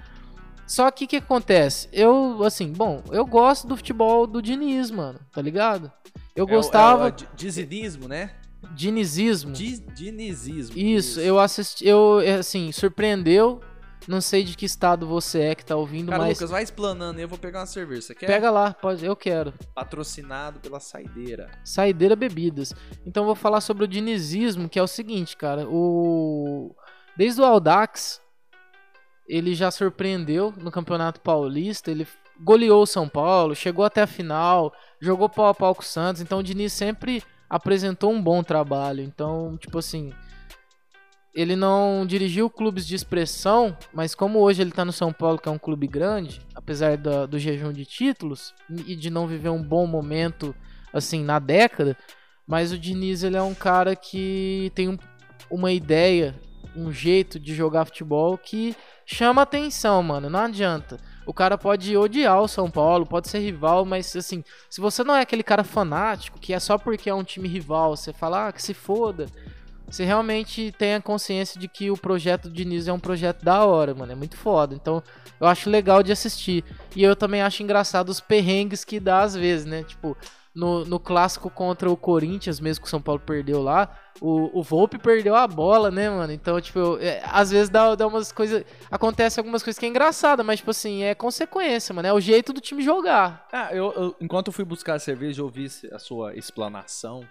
Só que o que acontece? Eu, assim, bom, eu gosto do futebol do Diniz, mano, tá ligado? Eu É gostava É o, di- dinizismo, né? dinizismo. Di- Dinizismo. Isso, eu assisti, eu, é, assim, surpreendeu. Não sei de que estado você é que tá ouvindo, Cara, mas Lucas, vai explanando eu vou pegar uma cerveja. Você quer? pega lá, pode, eu quero. Patrocinado pela Saideira. Saideira Bebidas. Então eu vou falar sobre o dinizismo, que é o seguinte, cara, o desde o Audax ele já surpreendeu no Campeonato Paulista, ele goleou o São Paulo, chegou até a final, jogou pau a pau com o Santos, então o Diniz sempre apresentou um bom trabalho. Então, tipo assim, ele não dirigiu clubes de expressão, mas como hoje ele tá no São Paulo, que é um clube grande, apesar da- do jejum de títulos e de não viver um bom momento assim na década, mas o Diniz ele é um cara que tem um- uma ideia, um jeito de jogar futebol que chama atenção, mano. Não adianta. O cara pode odiar o São Paulo, pode ser rival, mas assim, se você não é aquele cara fanático, que é só porque é um time rival, você fala, ah, que se foda. Você realmente tem a consciência de que o projeto do Diniz é um projeto da hora, mano. É muito foda. Então, eu acho legal de assistir. E eu também acho engraçado os perrengues que dá às vezes, né? Tipo, no, no clássico contra o Corinthians, mesmo que o São Paulo perdeu lá, o, o Volpe perdeu a bola, né, mano? Então, tipo, eu- é, às vezes dá, dá umas coisas. Acontece algumas coisas que é engraçada, mas, tipo assim, é consequência, mano. É o jeito do time jogar. Ah, eu, eu- enquanto eu fui buscar a cerveja, eu ouvi a sua explanação.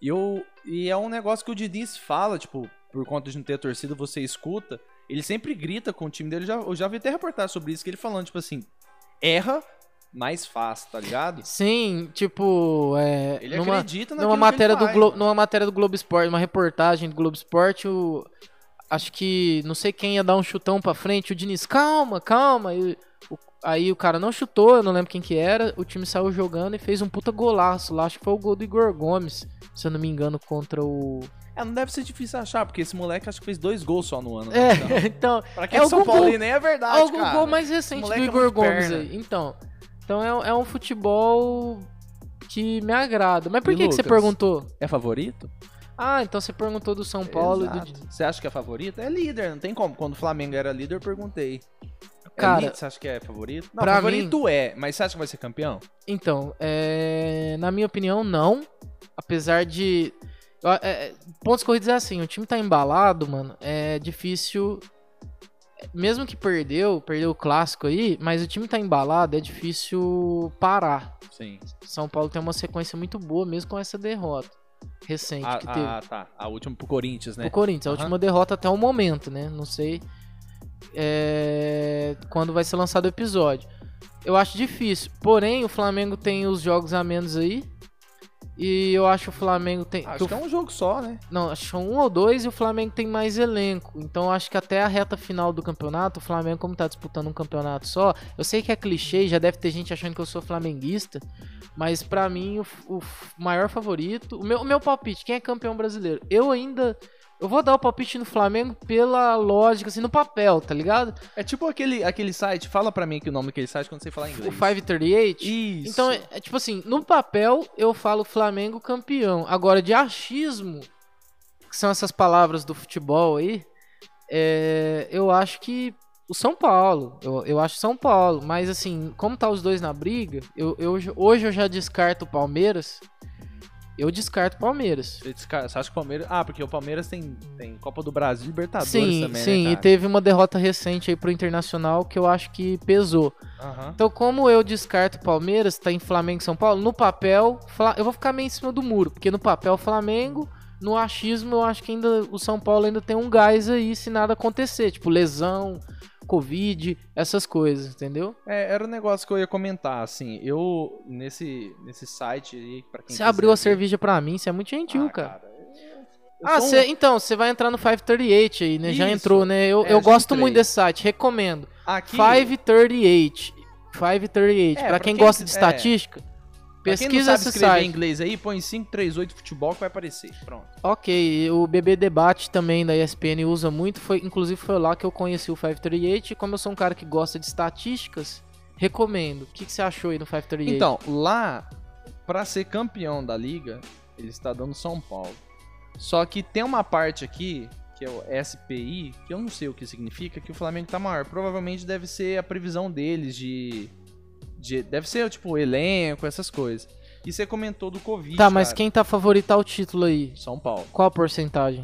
E, eu, e é um negócio que o Diniz fala, tipo, por conta de não ter torcida, você escuta, ele sempre grita com o time dele. Eu já, eu já vi até reportar sobre isso, que ele falando, tipo assim, erra, mais fácil, tá ligado? Sim, tipo, é, Ele numa, acredita numa matéria do faz, Glo mano. numa matéria do Globo Esporte, uma reportagem do Globo Esporte, o acho que não sei quem ia dar um chutão pra frente, o Diniz, calma, calma, e aí o cara não chutou, eu não lembro quem que era, o time saiu jogando e fez um puta golaço lá, acho que foi o gol do Igor Gomes, se eu não me engano, contra o É, não deve ser difícil achar, porque esse moleque acho que fez dois gols só no ano. É, né? Então, então, pra quem é é o São gol- Paulo nem é verdade, é o cara. gol mais recente do é Igor muito Gomes perna. aí. Então, então é, é um futebol que me agrada. Mas por E que, que você perguntou? É favorito? Ah, então você perguntou do São Paulo e do. Você acha que é favorito? É líder, não tem como. Quando o Flamengo era líder, eu perguntei. Cara, líder, você acha que é favorito? Não, pra favorito é, mas você acha que vai ser campeão? Então, é, na minha opinião, não. Apesar de. é, pontos corridos é assim: o time tá embalado, mano. É difícil. Mesmo que perdeu, perdeu o clássico aí, mas o time tá embalado, é difícil parar. Sim. São Paulo tem uma sequência muito boa, mesmo com essa derrota recente que teve. Ah, tá. A última pro Corinthians, né? O Corinthians, a Aham. última derrota até o momento, né? Não sei é, quando vai ser lançado o episódio. Eu acho difícil. Porém, o Flamengo tem os jogos a menos aí. E eu acho que o Flamengo tem. que Acho o- que é um jogo só, né? Não, acho que são um ou dois e o Flamengo tem mais elenco. Então eu acho que até a reta final do campeonato, o Flamengo, como tá disputando um campeonato só, eu sei que é clichê, já deve ter gente achando que eu sou flamenguista. Mas pra mim, o, o maior favorito. O meu, o meu palpite, quem é campeão brasileiro? Eu ainda. Eu vou dar o palpite no Flamengo pela lógica, assim, no papel, tá ligado? É tipo aquele, aquele site, fala pra mim que o nome daquele site quando você falar O inglês. 538. Isso. Então, é, é tipo assim, no papel eu falo Flamengo campeão. Agora, de achismo, que são essas palavras do futebol aí, é, eu acho que o São Paulo. Eu, eu acho São Paulo. Mas assim, como tá os dois na briga, eu, eu, hoje eu já descarto o Palmeiras. Eu descarto o Palmeiras. Você desca- você acha que o Palmeiras. Ah, porque o Palmeiras tem, tem Copa do Brasil e Libertadores sim, também, sim, né? e teve uma derrota recente aí pro Internacional que eu acho que pesou. Aham. Então, como eu descarto o Palmeiras, tá em Flamengo e São Paulo, no papel, eu vou ficar meio em cima do muro, porque no papel Flamengo, no achismo eu acho que ainda o São Paulo ainda tem um gás aí se nada acontecer, tipo lesão, Covid, essas coisas, entendeu? É, era um negócio que eu ia comentar, assim. Eu, nesse, nesse site aí, pra quem Você abriu a ver- cerveja pra mim, você é muito gentil, Ah, cara. eu Ah, sou um- cê- então, você vai entrar no 538 aí, né? Já Isso. entrou, né? Eu, É, eu já gosto entrei. muito desse site, recomendo. Aqui, 538. 538. É, pra pra quem quem- gosta de é. estatística, pra quem não pesquisa sabe escrever site. em inglês aí, põe 538 futebol que vai aparecer. Pronto. Ok, o BB Debate também da ESPN usa muito, foi inclusive foi lá que eu conheci o 538, e como eu sou um cara que gosta de estatísticas, recomendo. O que, que você achou aí no 538? Então, lá, pra ser campeão da liga, ele está dando São Paulo. Só que tem uma parte aqui, que é o SPI, que eu não sei o que significa, que o Flamengo tá maior. Provavelmente deve ser a previsão deles de. De deve ser, tipo, elenco, essas coisas. E você comentou do Covid. tá, mas cara. quem tá favorito ao título aí? São Paulo. Qual a porcentagem?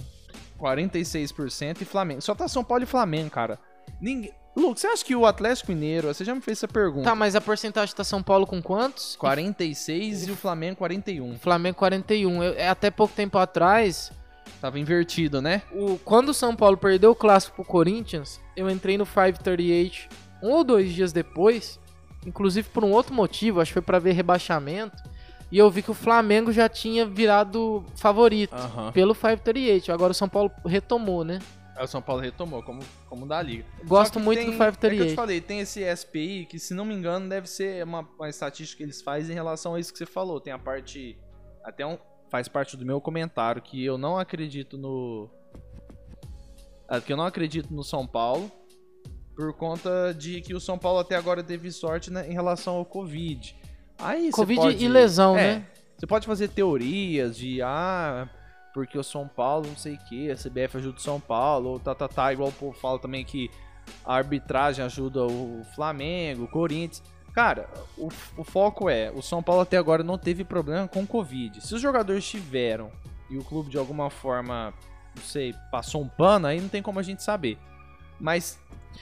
46% e Flamengo. Só tá São Paulo e Flamengo, cara. Ninguém. Lucas, você acha que o Atlético Mineiro. Você já me fez essa pergunta. Tá, mas a porcentagem tá São Paulo com quantos? 46 e o Flamengo 41. Flamengo 41. Eu, é, até pouco tempo atrás, Tava invertido, né? o, quando o São Paulo perdeu o clássico pro Corinthians, eu entrei no 538 um ou dois dias depois, inclusive por um outro motivo, acho que foi pra ver rebaixamento, e eu vi que o Flamengo já tinha virado favorito pelo 538. Agora o São Paulo retomou, né? Aí o São Paulo retomou, como, como da liga. Gosto muito tem- do É que eu te 538. falei, tem esse SPI que, se não me engano, deve ser uma, uma estatística que eles fazem em relação a isso que você falou. Tem a parte. Até um, faz parte do meu comentário que eu não acredito no. ah, Que eu não acredito no São Paulo. Por conta de que o São Paulo até agora teve sorte né, em relação ao Covid. Aí Covid pode- e lesão, é, né? Você pode fazer teorias de ah, porque o São Paulo não sei o que, a CBF ajuda o São Paulo, ou tá, tá, tá, igual o povo fala também que a arbitragem ajuda o Flamengo, o Corinthians. Cara, o, o foco é, o São Paulo até agora não teve problema com o Covid. Se os jogadores tiveram e o clube de alguma forma, não sei, passou um pano, aí não tem como a gente saber. Mas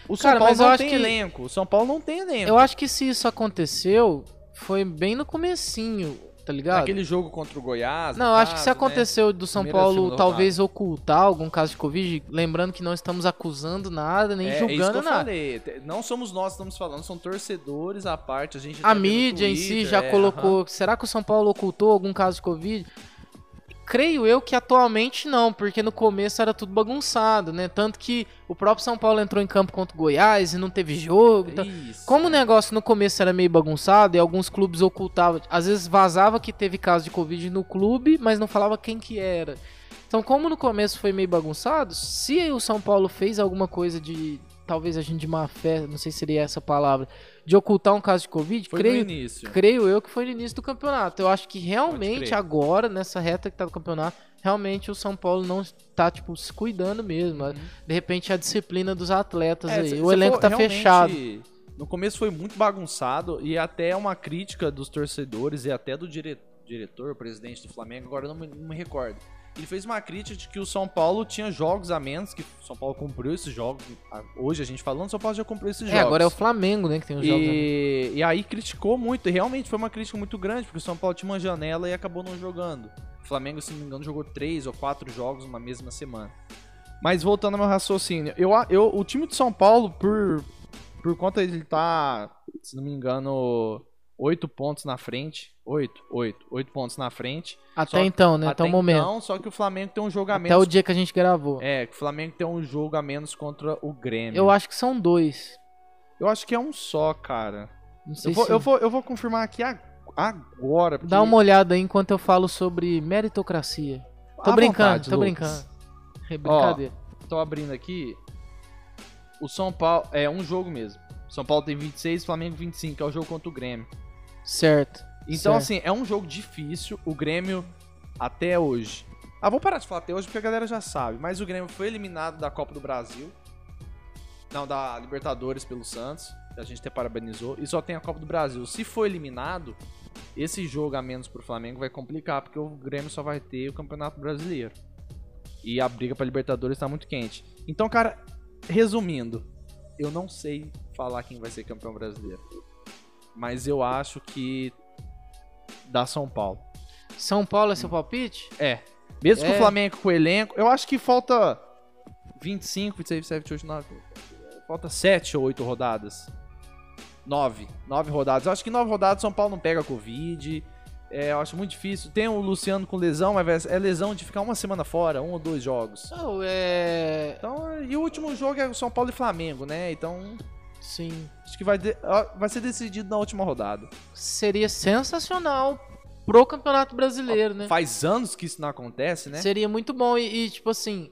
o São Cara, Paulo mas eu não acho tem que- elenco. O São Paulo não tem elenco. Eu acho que se isso aconteceu, foi bem no comecinho, tá ligado? Aquele jogo contra o Goiás. Não, acho que se caso, né? aconteceu do São Primeira Paulo talvez ocultar algum caso de Covid, lembrando que não estamos acusando nada, nem É, é isso que julgando eu nada. falei. Não somos nós que estamos falando, são torcedores à parte. A, gente A no mídia em si Twitter, já é, colocou. aham. Será que o São Paulo ocultou algum caso de Covid? Creio eu que atualmente não, porque no começo era tudo bagunçado, né? Tanto que o próprio São Paulo entrou em campo contra o Goiás e não teve jogo. Então, como o negócio no começo era meio bagunçado e alguns clubes ocultavam, às vezes vazava que teve caso de Covid no clube, mas não falava quem que era. Então, como no começo foi meio bagunçado, se o São Paulo fez alguma coisa de, talvez a gente de má fé, não sei se seria essa palavra, de ocultar um caso de Covid, Foi creio, no início. creio eu que foi no início do campeonato. Eu acho que realmente agora, nessa reta que tá do campeonato, realmente o São Paulo não tá, tipo, se cuidando mesmo. De repente a disciplina dos atletas Uhum. É, aí. se- o se elenco for tá fechado. No começo foi muito bagunçado e até uma crítica dos torcedores e até do dire- diretor, presidente do Flamengo, agora eu não me, não me recordo. Ele fez uma crítica de que o São Paulo tinha jogos a menos, que o São Paulo cumpriu esses jogos. Hoje a gente falando, o São Paulo já cumpriu esses É, jogos. agora é o Flamengo, né, que tem os jogos. E, e aí criticou muito, e realmente foi uma crítica muito grande, porque o São Paulo tinha uma janela e acabou não jogando. O Flamengo, se não me engano, jogou três ou quatro jogos numa mesma semana. Mas voltando ao meu raciocínio, eu, eu, o time de São Paulo, por, por conta ele tá, se não me engano, oito pontos na frente. Oito, oito, oito pontos na frente. Até então, né? Até, Até o momento. então, só que o Flamengo tem um jogo a Até menos. o dia que a gente gravou. É, que o Flamengo tem um jogo a menos contra o Grêmio. Eu acho que são dois. eu acho que é um só, cara. Não sei Eu vou, se... eu, vou, eu vou confirmar aqui ag- agora. porque- Dá uma olhada aí enquanto eu falo sobre meritocracia. Tô À brincando, vontade, tô Lucas. brincando. É brincadeira. Tô abrindo aqui. O São Paulo. É um jogo mesmo. São Paulo tem 26, Flamengo 25, que é o jogo contra o Grêmio. Certo. Então, certo. assim, é um jogo difícil. O Grêmio, até hoje. Ah, vou parar de falar até hoje porque a galera já sabe. Mas o Grêmio foi eliminado da Copa do Brasil. Não, da Libertadores pelo Santos. Que a gente até parabenizou. E só tem a Copa do Brasil. Se for eliminado, esse jogo a menos pro Flamengo vai complicar. Porque o Grêmio só vai ter o Campeonato Brasileiro. E a briga pra Libertadores tá muito quente. Então, cara, resumindo. Eu não sei falar quem vai ser campeão brasileiro. Mas eu acho que dá São Paulo. São Paulo é seu palpite? É. Mesmo que É. o Flamengo com o elenco, eu acho que falta 25, 26, 27, 28, 9. Falta 7 ou 8 rodadas. 9. 9 rodadas. Eu acho que 9 rodadas São Paulo não pega Covid. É, eu acho muito difícil. Tem o Luciano com lesão, mas é lesão de ficar uma semana fora, um ou dois jogos. Não, é. Então, e o último jogo é o São Paulo e Flamengo, né? Então, Sim. acho que vai, de- vai ser decidido na última rodada. Seria sensacional pro Campeonato Brasileiro, né? Faz anos que isso não acontece, né? Seria muito bom. E, e, tipo assim,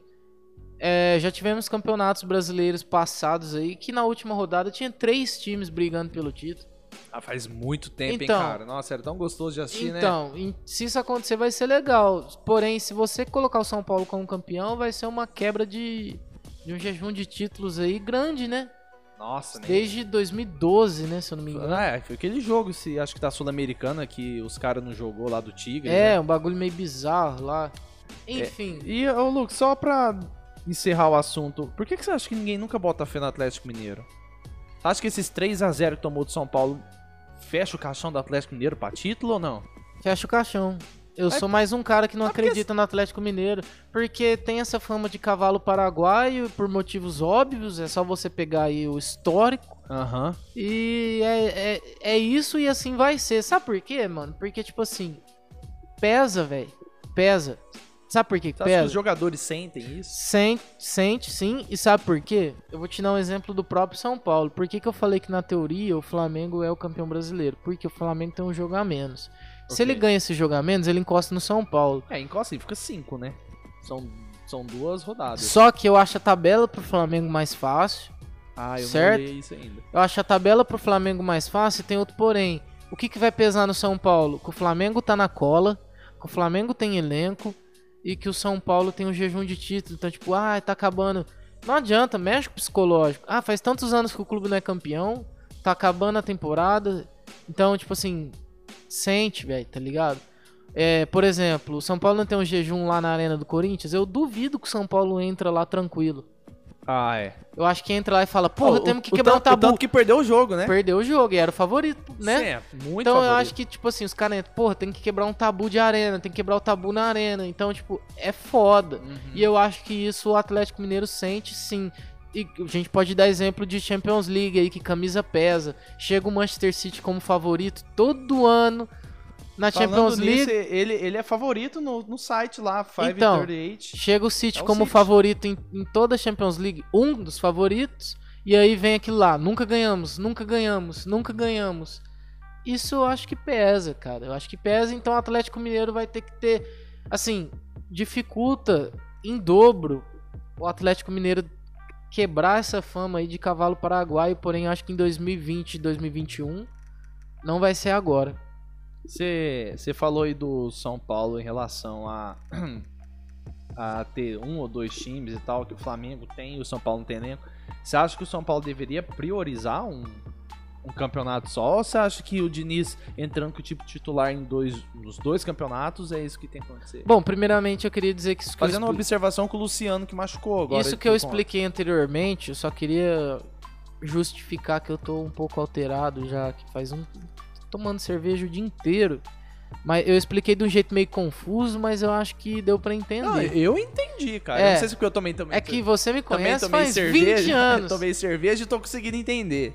é, já tivemos campeonatos brasileiros passados aí que na última rodada tinha três times brigando pelo título. Ah, faz muito tempo, Então. hein, cara? Nossa, era tão gostoso de assistir, né? então, se isso acontecer, vai ser legal. Porém, se você colocar o São Paulo como campeão, vai ser uma quebra de, de um jejum de títulos aí grande, né? Nossa, né? Desde 2012, né? Se eu não me engano. É, foi aquele jogo, se, acho que da Sul-Americana, que os caras não jogou lá do Tigre. É, né? um bagulho meio bizarro lá. Enfim, E, ô, Lucas, só pra encerrar o assunto, por que, que você acha que ninguém nunca bota fé no Atlético Mineiro? Acha que esses 3 a 0 que tomou do São Paulo fecha o caixão do Atlético Mineiro pra título ou não? fecha o caixão. Eu sou mais um cara que não porque- acredita no Atlético Mineiro, porque tem essa fama de cavalo paraguaio por motivos óbvios, é só você pegar aí o histórico. Aham. E é, é, é isso e assim vai ser. Sabe por quê, mano? Porque, tipo assim, pesa, velho. Pesa. Sabe por Você acha que os pesa? jogadores sentem isso? Sente, sente, sim. E sabe por quê? Eu vou te dar um exemplo do próprio São Paulo. Por que, que eu falei que na teoria o Flamengo é o campeão brasileiro? Porque o Flamengo tem um jogo a menos. Se Ok. ele ganha esse jogo a menos, ele encosta no São Paulo. É, encosta aí, fica 5, né? São, são duas rodadas. Só que eu acho a tabela pro Flamengo mais fácil. Ah, eu certo? não isso ainda. Eu acho a tabela pro Flamengo mais fácil e tem outro porém. O que, que vai pesar no São Paulo? Que o Flamengo tá na cola, que o Flamengo tem elenco e que o São Paulo tem um jejum de título. Então, tipo, ah, tá acabando. Não adianta, mexe com o psicológico. Ah, faz tantos anos que o clube não é campeão, tá acabando a temporada. Então, tipo assim, sente, velho, tá ligado? É, por exemplo, o São Paulo não tem um jejum lá na Arena do Corinthians. Eu duvido que o São Paulo entra lá tranquilo. Ah, é. Eu acho que entra lá e fala, porra, o, temos que o quebrar o tabu. tanto que perdeu o jogo, né? Perdeu o jogo e era o favorito, né? Sim, é muito então eu favorito. acho que, tipo assim, os caras entram, porra, tem que quebrar um tabu de arena, tem que quebrar o tabu na arena. Então, tipo, é foda. Uhum. E eu acho que isso o Atlético Mineiro sente sim. E a gente pode dar exemplo de Champions League aí, que camisa pesa. Chega o Manchester City como favorito todo ano na Falando Champions nisso, League. ele, ele é favorito no, no site lá, Então, 538. Chega o City É o como City. favorito em, em toda a Champions League, um dos favoritos, e aí vem aquilo lá, nunca ganhamos, nunca ganhamos, nunca ganhamos. Isso eu acho que pesa, cara. Eu acho que pesa, então o Atlético Mineiro vai ter que ter, assim, dificulta em dobro o Atlético Mineiro quebrar essa fama aí de cavalo paraguaio, porém acho que em 2020, 2021 não vai ser agora. Você falou aí do São Paulo em relação a, a ter um ou dois times e tal, que o Flamengo tem e o São Paulo não tem elenco. Você acha que o São Paulo deveria priorizar um, um campeonato só? Ou você acha que o Diniz entrando com o tipo titular em dois, nos dois campeonatos é isso que tem que acontecer? Bom, primeiramente eu queria dizer que isso que eu Fazendo uma expli- observação com o Luciano que machucou agora. Isso que eu ficou- expliquei anteriormente, eu só queria justificar que eu tô um pouco alterado já, que faz um. tô tomando cerveja o dia inteiro. Mas eu expliquei de um jeito meio confuso, mas eu acho que deu pra entender. Não, eu entendi, cara. É. Eu não sei se porque eu tomei também. é que você me também conhece tomei faz cerveja, 20 anos. tomei cerveja e tô conseguindo entender.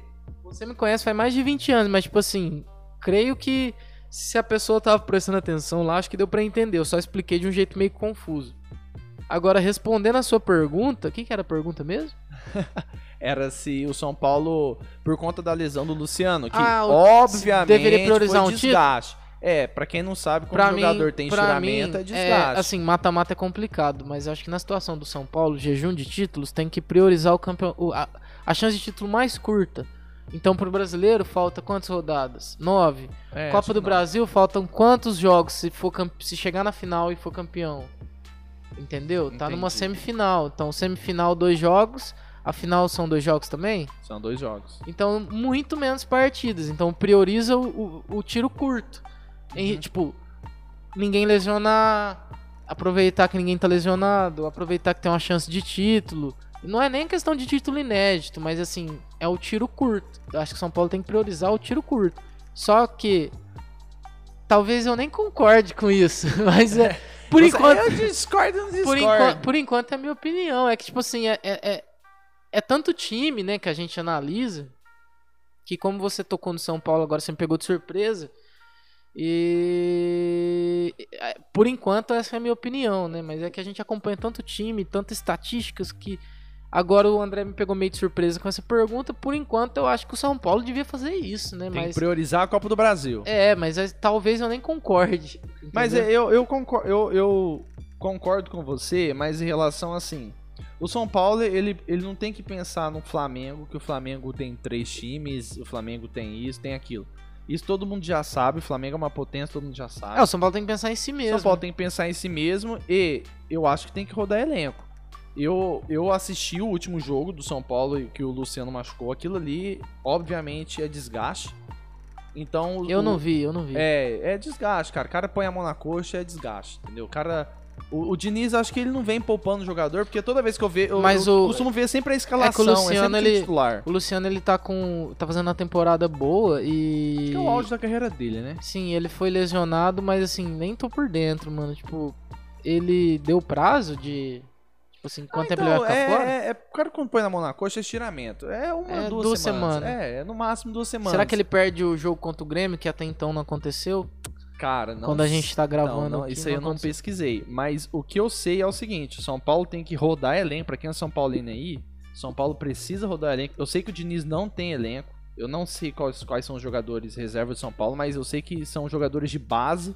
Você me conhece faz mais de 20 anos, mas tipo assim, creio que se a pessoa tava prestando atenção lá, acho que deu pra entender. Eu só expliquei de um jeito meio confuso. Agora, respondendo a sua pergunta, o que, que era a pergunta mesmo? era se o São Paulo, por conta da lesão do Luciano, que Ah, obviamente deveria priorizar um título? desgaste. É, pra quem não sabe, quando Pra o mim, jogador tem estiramento, mim, é desgaste. assim, mata-mata é complicado, mas acho que na situação do São Paulo, jejum de títulos tem que priorizar o campeão, a, a chance de título mais curta. Então, pro brasileiro, falta quantas rodadas? Nove. É, Copa do não. Brasil, faltam quantos jogos se, for se chegar na final e for campeão? Entendeu? Tá numa Entendi. semifinal. Então, semifinal, dois jogos. A final são dois jogos também? São dois jogos. Então, muito menos partidas. Então, prioriza o, o- o tiro curto. Em- Tipo, ninguém lesionar, aproveitar que ninguém tá lesionado, aproveitar que tem uma chance de título. Não é nem questão de título inédito, mas assim, é o tiro curto. Eu acho que São Paulo tem que priorizar o tiro curto. Só que talvez eu nem concorde com isso, mas é por Você- enquanto Eu discordo, não discordo. por, enquanto, por enquanto é a minha opinião. É que, tipo assim, é, é, é, é tanto time, né, que a gente analisa, que como você tocou no São Paulo agora, você me pegou de surpresa. E é, por enquanto essa é a minha opinião, né? Mas é que a gente acompanha tanto time, tantas estatísticas que agora o André me pegou meio de surpresa com essa pergunta. Por enquanto eu acho que o São Paulo devia fazer isso, né? Tem que Mas priorizar a Copa do Brasil. é, mas é- talvez eu nem concorde. Mas entendeu? eu, eu, concor- eu, eu concordo com você, mas em relação assim. O São Paulo, ele, ele não tem que pensar no Flamengo, que o Flamengo tem três times, o Flamengo tem isso, tem aquilo. Isso todo mundo já sabe, o Flamengo é uma potência, todo mundo já sabe. É, o São Paulo tem que pensar em si O mesmo. São Paulo tem que pensar em si mesmo e eu acho que tem que rodar elenco. Eu, eu assisti o último jogo do São Paulo que o Luciano machucou. Aquilo ali, obviamente, é desgaste. Então. Eu o- não vi, eu não vi. É, é desgaste, cara. O cara põe a mão na coxa, é desgaste, entendeu? O cara. O, o Diniz, acho que ele não vem poupando o jogador, porque toda vez que eu vejo. Mas eu o- costumo ver sempre a escalação, é, Luciano, sempre o ele- titular. O Luciano ele tá com. tá fazendo uma temporada boa e. Que é o auge da carreira dele, né? Sim, ele foi lesionado, mas assim, nem tô por dentro, mano. Tipo, ele deu prazo de. Tipo assim, quanto tempo ele vai ficar é, fora? é, é- o cara quando põe na mão na coxa é estiramento. É uma, É, duas, duas semanas. semanas. É, é no máximo duas semanas. Será que ele perde o jogo contra o Grêmio, que até então não aconteceu? Cara, não quando a gente tá Não, gravando. não, aqui, isso aí eu não pesquisei. Mas o que eu sei é o seguinte: o São Paulo tem que rodar elenco. Pra quem é São Paulino aí, São Paulo precisa rodar elenco. Eu sei que o Diniz não tem elenco. Eu não sei quais, quais são os jogadores reserva de São Paulo, mas eu sei que são jogadores de base.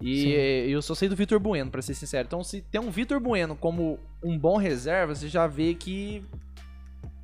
E Sim. eh, eu só sei do Vitor Bueno, pra ser sincero. Então, se tem um Vitor Bueno como um bom reserva, você já vê que.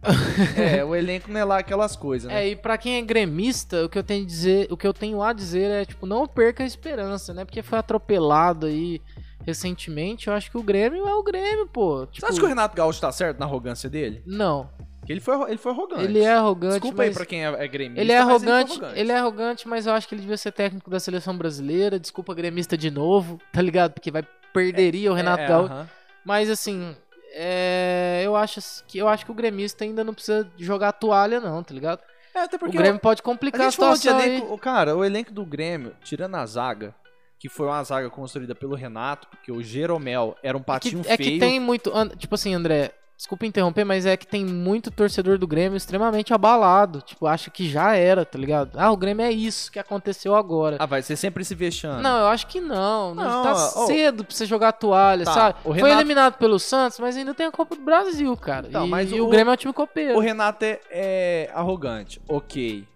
é, o elenco não é lá aquelas coisas, né? É, e pra quem é gremista, o que eu tenho a dizer, o que eu tenho a dizer é, tipo, não perca a esperança, né? Porque foi atropelado aí recentemente. Eu acho que o Grêmio é o Grêmio, pô. Você Tipo, acha que o Renato Gaúcho tá certo na arrogância dele? Não. Porque ele foi, ele foi arrogante. Ele é arrogante, Desculpa aí mas... pra quem é, é gremista. Ele é mas foi arrogante, ele é arrogante, mas eu acho que ele devia ser técnico da seleção brasileira. Desculpa, gremista de novo, tá ligado? Porque vai perderia o Renato É, Gaúcho. aham. Mas assim, é, eu acho que eu acho que o gremista ainda não precisa jogar toalha não, tá ligado? É, até O porque Grêmio pode a complicar a, de situação aí. elenco, cara, o elenco do Grêmio, tirando a zaga, que foi uma zaga construída pelo Renato, porque o Jeromel era um É que, patinho é feio. que tem muito, tipo assim, André, desculpa interromper, mas é que tem muito torcedor do Grêmio extremamente abalado, tipo, acha que já era, tá ligado? Ah, o Grêmio é isso que aconteceu agora. Ah, vai ser sempre se vexando. Não, eu acho que não. Não, Não, tá ó, cedo pra você jogar toalha, Tá, sabe? o Foi Renato- eliminado pelo Santos, mas ainda tem a Copa do Brasil, cara. Então, e, mas e o- o Grêmio é um time copeiro. O Renato é, é arrogante, ok.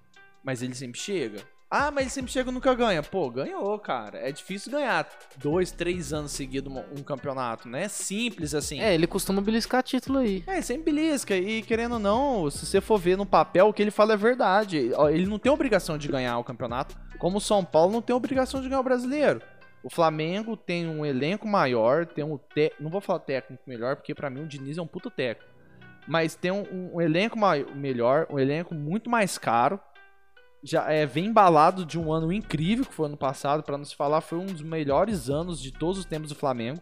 Mas ele sempre chega. Ah, mas ele sempre chega e nunca ganha. Pô, ganhou, cara. É difícil ganhar dois, três anos seguidos um, campeonato, né? Simples assim. É, ele costuma beliscar título aí. É, sempre belisca. E querendo ou não, se você for ver no papel, o que ele fala é verdade. Ele não tem obrigação de ganhar o campeonato, como o São Paulo não tem obrigação de ganhar o brasileiro. O Flamengo tem um elenco maior, tem um. Te... Não vou falar técnico melhor, porque pra mim o Diniz é um puto técnico. Mas tem um, um elenco mai- melhor, um elenco muito mais caro. Já é, vem embalado de um ano incrível, que foi ano passado, pra não se falar, foi um dos melhores anos de todos os tempos do Flamengo.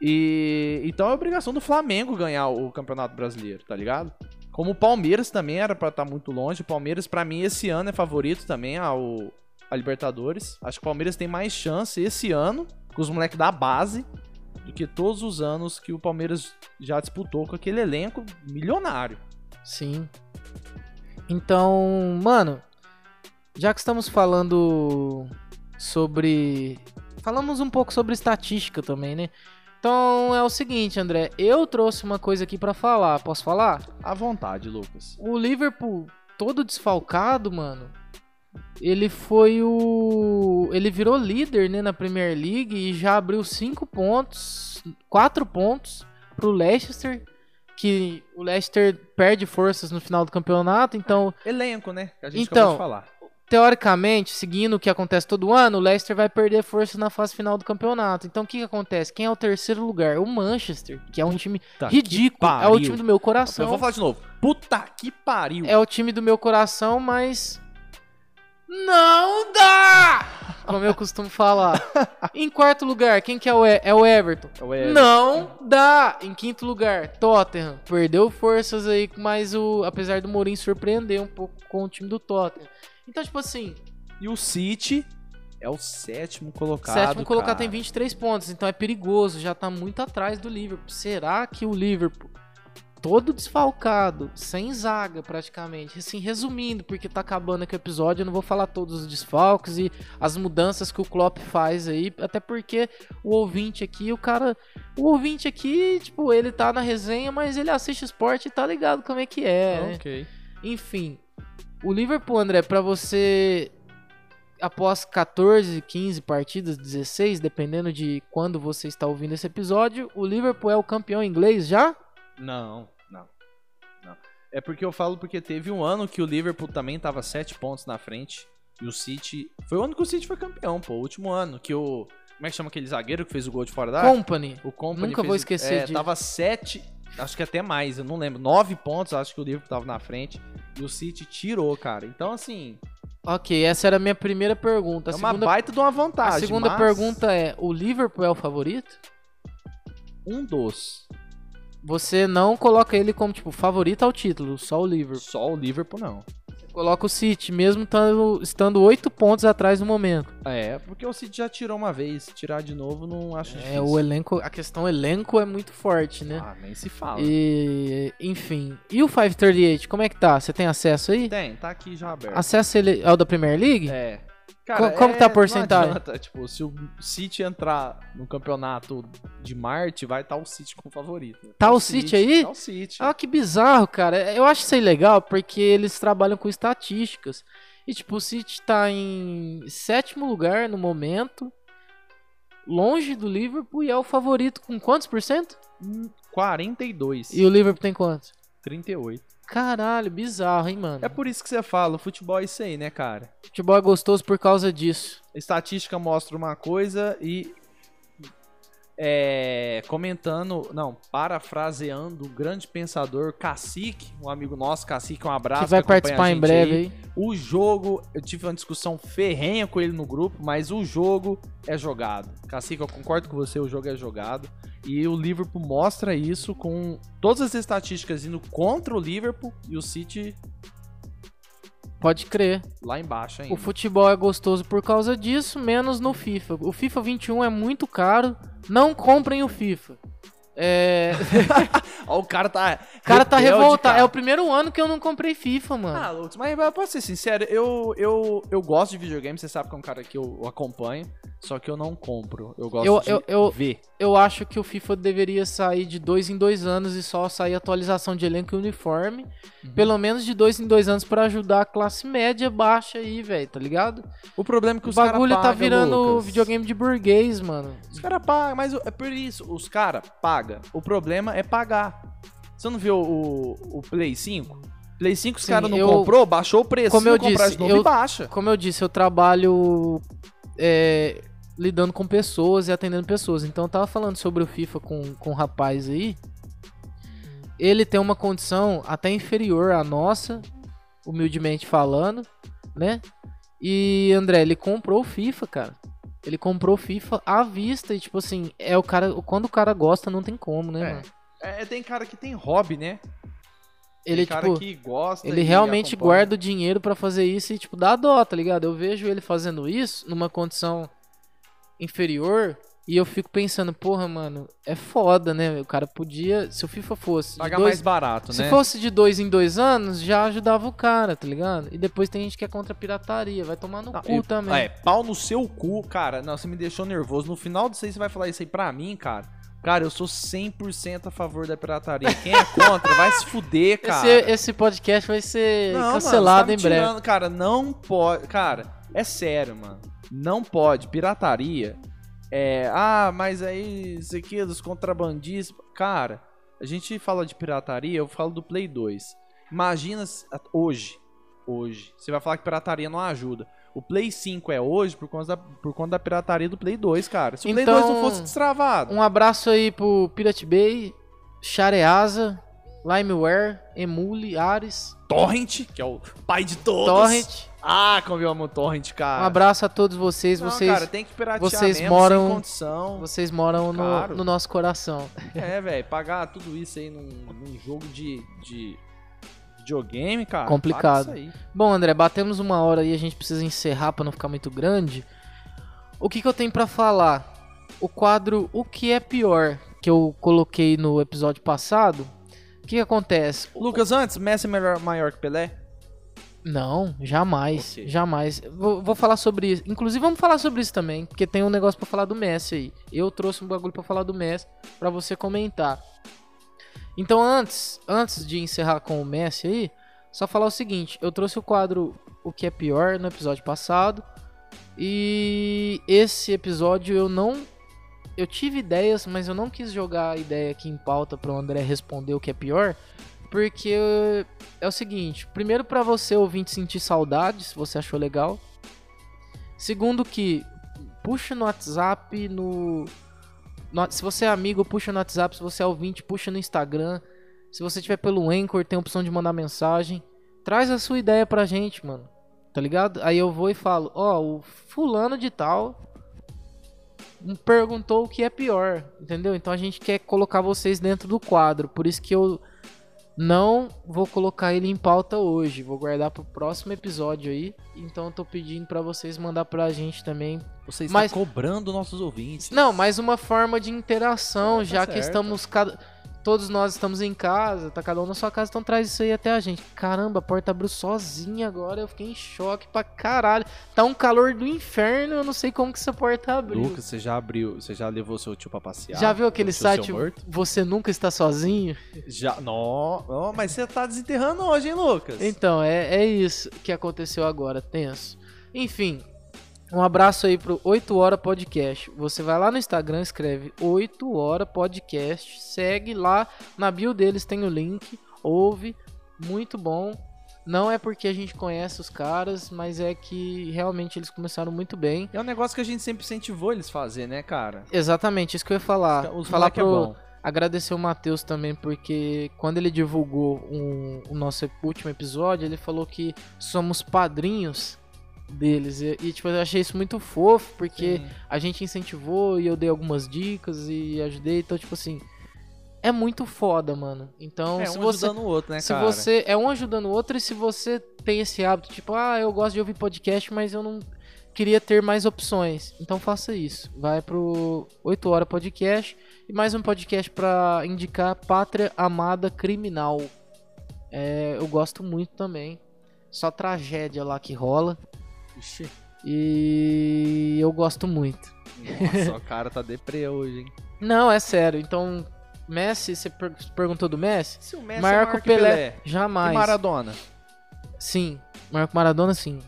E então é obrigação do Flamengo ganhar o Campeonato Brasileiro, tá ligado? Como o Palmeiras também era pra estar muito longe. O Palmeiras, pra mim, esse ano é favorito também ao a Libertadores. Acho que o Palmeiras tem mais chance esse ano com os moleques da base do que todos os anos que o Palmeiras já disputou com aquele elenco milionário. Sim. Então, mano, já que estamos falando sobre. Falamos um pouco sobre estatística também, né? Então é o seguinte, André, eu trouxe uma coisa aqui pra falar. Posso falar? À vontade, Lucas. O Liverpool, todo desfalcado, mano. Ele foi o. Ele virou líder, né, na Premier League e já abriu 5 pontos, 4 pontos pro Leicester. Que o Leicester perde forças no final do campeonato, então Elenco, né? Que a gente Então, acabou de falar. Teoricamente, seguindo o que acontece todo ano, o Leicester vai perder força na fase final do campeonato. Então o que, que acontece? Quem é o terceiro lugar? O Manchester, que é um time Puta ridículo. É o time do meu coração. Eu vou falar de novo. Puta que pariu. É o time do meu coração, mas. Não dá! Como eu costumo falar. em quarto lugar, quem que é o, E- é o Everton? É o Everton. Não dá! Em quinto lugar, Tottenham. Perdeu forças aí, mas o, apesar do Mourinho surpreender um pouco com o time do Tottenham. Então, tipo assim, E o City é o sétimo colocado. sétimo colocado cara. tem 23 pontos, então é perigoso, já tá muito atrás do Liverpool. Será que o Liverpool, todo desfalcado, sem zaga praticamente, assim, resumindo, porque tá acabando aqui o episódio, eu não vou falar todos os desfalques e as mudanças que o Klopp faz aí, até porque o ouvinte aqui, o cara, o ouvinte aqui, tipo, ele tá na resenha, mas ele assiste esporte e tá ligado como é que é, né? Ok. Enfim, o Liverpool, André, pra você após 14, 15 partidas, 16, dependendo de quando você está ouvindo esse episódio, o Liverpool é o campeão inglês já? Não, não, não. É porque eu falo porque teve um ano que o Liverpool também tava sete pontos na frente. E o City. Foi o ano que o City foi campeão, pô. O último ano. Que o. Como é que chama aquele zagueiro que fez o gol de fora da área? Company. O Company Nunca fez vou esquecer é, disso. Tava sete. Acho que até mais, eu não lembro. Nove pontos, acho que o Liverpool tava na frente. E o City tirou, cara. Então, assim. Ok, essa era a minha primeira pergunta. A é uma segunda, baita de uma a vantagem. segunda mas pergunta é: o Liverpool é o favorito? Um dos. Você não coloca ele como, tipo, favorito ao título, só o Liverpool. Só o Liverpool não. Coloca o City, mesmo tando- estando 8 pontos atrás no momento. É, porque o City já tirou uma vez. Tirar de novo não acho É, difícil. o elenco, a questão elenco é muito forte, né? Ah, nem se fala. E, enfim. E o 538, como é que tá? Você tem acesso aí? Tem, tá aqui já aberto. Acesso ele é o da Premier League? É. Co- como que tá a não porcentagem? adianta, Tipo, se o City entrar no campeonato de Marte, vai estar o City como favorito. Tá o City aí? Tá o City. Ah, que bizarro, cara. Eu acho isso aí legal porque eles trabalham com estatísticas. E, tipo, o City tá em sétimo lugar no momento, longe do Liverpool e é o favorito com quantos por cento? 42. E o Liverpool tem quantos? 38. Caralho, bizarro, hein, mano. É por isso que você fala, o futebol é isso aí, né, cara? Futebol é gostoso por causa disso. Estatística mostra uma coisa e. É, comentando, não, parafraseando o grande pensador Cacique, um amigo nosso, Cacique, um abraço. que vai a participar em breve aí. aí. O jogo, eu tive uma discussão ferrenha com ele no grupo, mas o jogo é jogado. Cacique, eu concordo com você, o jogo é jogado. E o Liverpool mostra isso com todas as estatísticas indo contra o Liverpool e o City Pode crer. lá embaixo ainda. O futebol é gostoso por causa disso, menos no FIFA. O FIFA 21 é muito caro. Não comprem o FIFA. É. Ó, o cara tá. O cara tá revoltado. cara. É o primeiro ano que eu não comprei FIFA, mano. Ah, Lutz, mas, mas posso ser sincero, eu, eu, eu gosto de videogame, você sabe que é um cara que eu acompanho, só que eu não compro. Eu gosto Eu- de eu- eu- ver. Eu acho que o FIFA deveria sair de dois em dois anos e só sair atualização de elenco e uniforme. Uhum. Pelo menos de dois em dois anos pra ajudar a classe média baixa aí, velho, tá ligado? O problema é que O os caras bagulho tá pagam, virando Lucas. videogame de burguês, mano. Os caras pagam, mas é por isso, os caras pagam. O problema é pagar. Você não viu o, o Play 5? Play 5 os caras não eu- comprou, baixou o preço. Como eu disse, de novo, eu- baixa. Como eu disse, eu trabalho é, lidando com pessoas e atendendo pessoas. Então eu tava falando sobre o FIFA com, com um rapaz aí. Ele tem uma condição até inferior à nossa, humildemente falando, né? E André, ele comprou o FIFA, cara. Ele comprou FIFA à vista e tipo assim, é o cara, quando o cara gosta não tem como, né, É. mano? É, tem cara que tem hobby, né? Ele tem cara tipo que gosta Ele realmente acompanha. guarda o dinheiro pra fazer isso e, tipo, dá dó, tá ligado? Eu vejo ele fazendo isso numa condição inferior e eu fico pensando, porra, mano, é foda, né? O cara podia, se o FIFA fosse Pagar dois, mais barato, se né? fosse de dois em dois anos, já ajudava o cara, tá ligado? E depois tem gente que é contra a pirataria, vai tomar no Não, cu eu- também. É, pau no seu cu, cara. Não, você me deixou nervoso. No final disso aí, você vai falar isso aí pra mim, cara. Cara, eu sou 100% a favor da pirataria. Quem é contra, vai se fuder, cara. Esse, esse podcast vai ser Não, mano, cancelado em tá me breve. tirando, Cara, não pode. Cara, é sério, mano. Não pode. Pirataria. É. Ah, mas aí, isso aqui é dos contrabandistas. Cara, a gente fala de pirataria, eu falo do Play 2. Imagina hoje. Hoje. Você vai falar que pirataria não ajuda. O Play 5 é hoje por conta da, por conta da pirataria do Play 2, cara. Se o Play Então, 2 não fosse destravado. Um abraço aí pro Pirate Bay, Shareasa, Limeware, Emule, Ares, Torrent, que é o pai de todos. Torrent. Ah, como eu amo o Torrent, cara. Um abraço a todos vocês. Não, vocês cara, tem que piratear vocês mesmo, moram- sem condição. vocês moram no, no nosso coração. É, velho, pagar tudo isso aí num, num jogo de, de videogame, cara. Complicado. para isso aí. Bom, André, batemos uma hora e a gente precisa encerrar pra não ficar muito grande. O que, que eu tenho pra falar? O quadro O que é pior que eu coloquei no episódio passado. O que, que acontece? Lucas, antes, Messi é melhor, maior que Pelé? Não, jamais, jamais. Vou, vou falar sobre isso. Inclusive, vamos falar sobre isso também, porque tem um negócio pra falar do Messi aí. Eu trouxe um bagulho pra falar do Messi pra você comentar. Então, antes, antes de encerrar com o Messi aí, só falar o seguinte: eu trouxe o quadro O que é pior no episódio passado. E esse episódio eu não. Eu tive ideias, mas eu não quis jogar a ideia aqui em pauta para o André responder o que é pior. Porque é o seguinte: primeiro, para você ouvinte sentir saudade, se você achou legal. Segundo, que puxa no WhatsApp, no. no- se você é amigo, puxa no WhatsApp. Se você é ouvinte, puxa no Instagram. Se você tiver pelo Anchor, tem a opção de mandar mensagem. Traz a sua ideia pra gente, mano. Tá ligado? Aí eu vou e falo: Ó, o fulano de tal perguntou o que é pior, entendeu? Então a gente quer colocar vocês dentro do quadro. Por isso que eu não vou colocar ele em pauta hoje. Vou guardar pro próximo episódio aí. Então eu tô pedindo pra vocês mandar pra gente também. Você está Mas- cobrando nossos ouvintes. Não, mais uma forma de interação, É, tá já que certo. estamos cada todos nós estamos em casa, tá cada um na sua casa, então traz isso aí até a gente. Caramba, a porta abriu sozinha agora, eu fiquei em choque pra caralho. Tá um calor do inferno, eu não sei como que essa porta abriu. Lucas, você já abriu, você já levou seu tio pra passear? já viu aquele site? Você Nunca Está Sozinho? Já. Não, não, mas você tá desenterrando hoje, hein, Lucas? Então, é, é isso que aconteceu agora, tenso. Enfim, um abraço aí pro 8 Hora Podcast. Você vai lá no Instagram, escreve 8 Hora Podcast, segue lá, na bio deles tem o link, ouve, muito bom. Não é porque a gente conhece os caras, mas é que realmente eles começaram muito bem. É um negócio que a gente sempre incentivou eles fazer, né, cara? Exatamente, isso que eu ia falar. Os falar é pro, bom. agradecer o Matheus também, porque quando ele divulgou um- o nosso último episódio, ele falou que somos padrinhos deles. E, e, tipo, eu achei isso muito fofo, porque Sim. a gente incentivou e eu dei algumas dicas e ajudei. Então, tipo assim, é muito foda, mano. Então, É se um você. ajudando o outro, né, se cara? você. É um ajudando o outro, e se você tem esse hábito, tipo, ah, eu gosto de ouvir podcast, mas eu não queria ter mais opções. Então faça isso. Vai pro 8 Hora Podcast e mais um podcast pra indicar Pátria Amada Criminal. É, eu gosto muito também. Só tragédia lá que rola. Ixi, E eu gosto muito. nossa, o cara tá deprê hoje, hein? Não, é sério. Então, Messi, você per- perguntou do Messi? Se o Messi Maior é que maior o Pelé. E Jamais. Maradona? Sim. Maior que o Maradona, sim.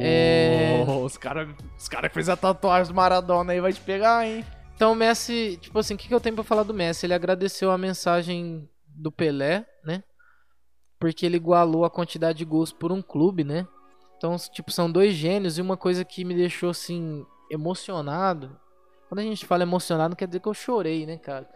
É. Oh, os caras os cara que fez a tatuagem do Maradona aí vai te pegar, hein? Então o Messi, tipo assim, o que, que eu tenho pra falar do Messi? Ele agradeceu a mensagem do Pelé, né? Porque ele igualou a quantidade de gols por um clube, né? Então, tipo, são dois gênios e uma coisa que me deixou assim emocionado. Quando a gente fala emocionado, não quer dizer que eu chorei, né, cara?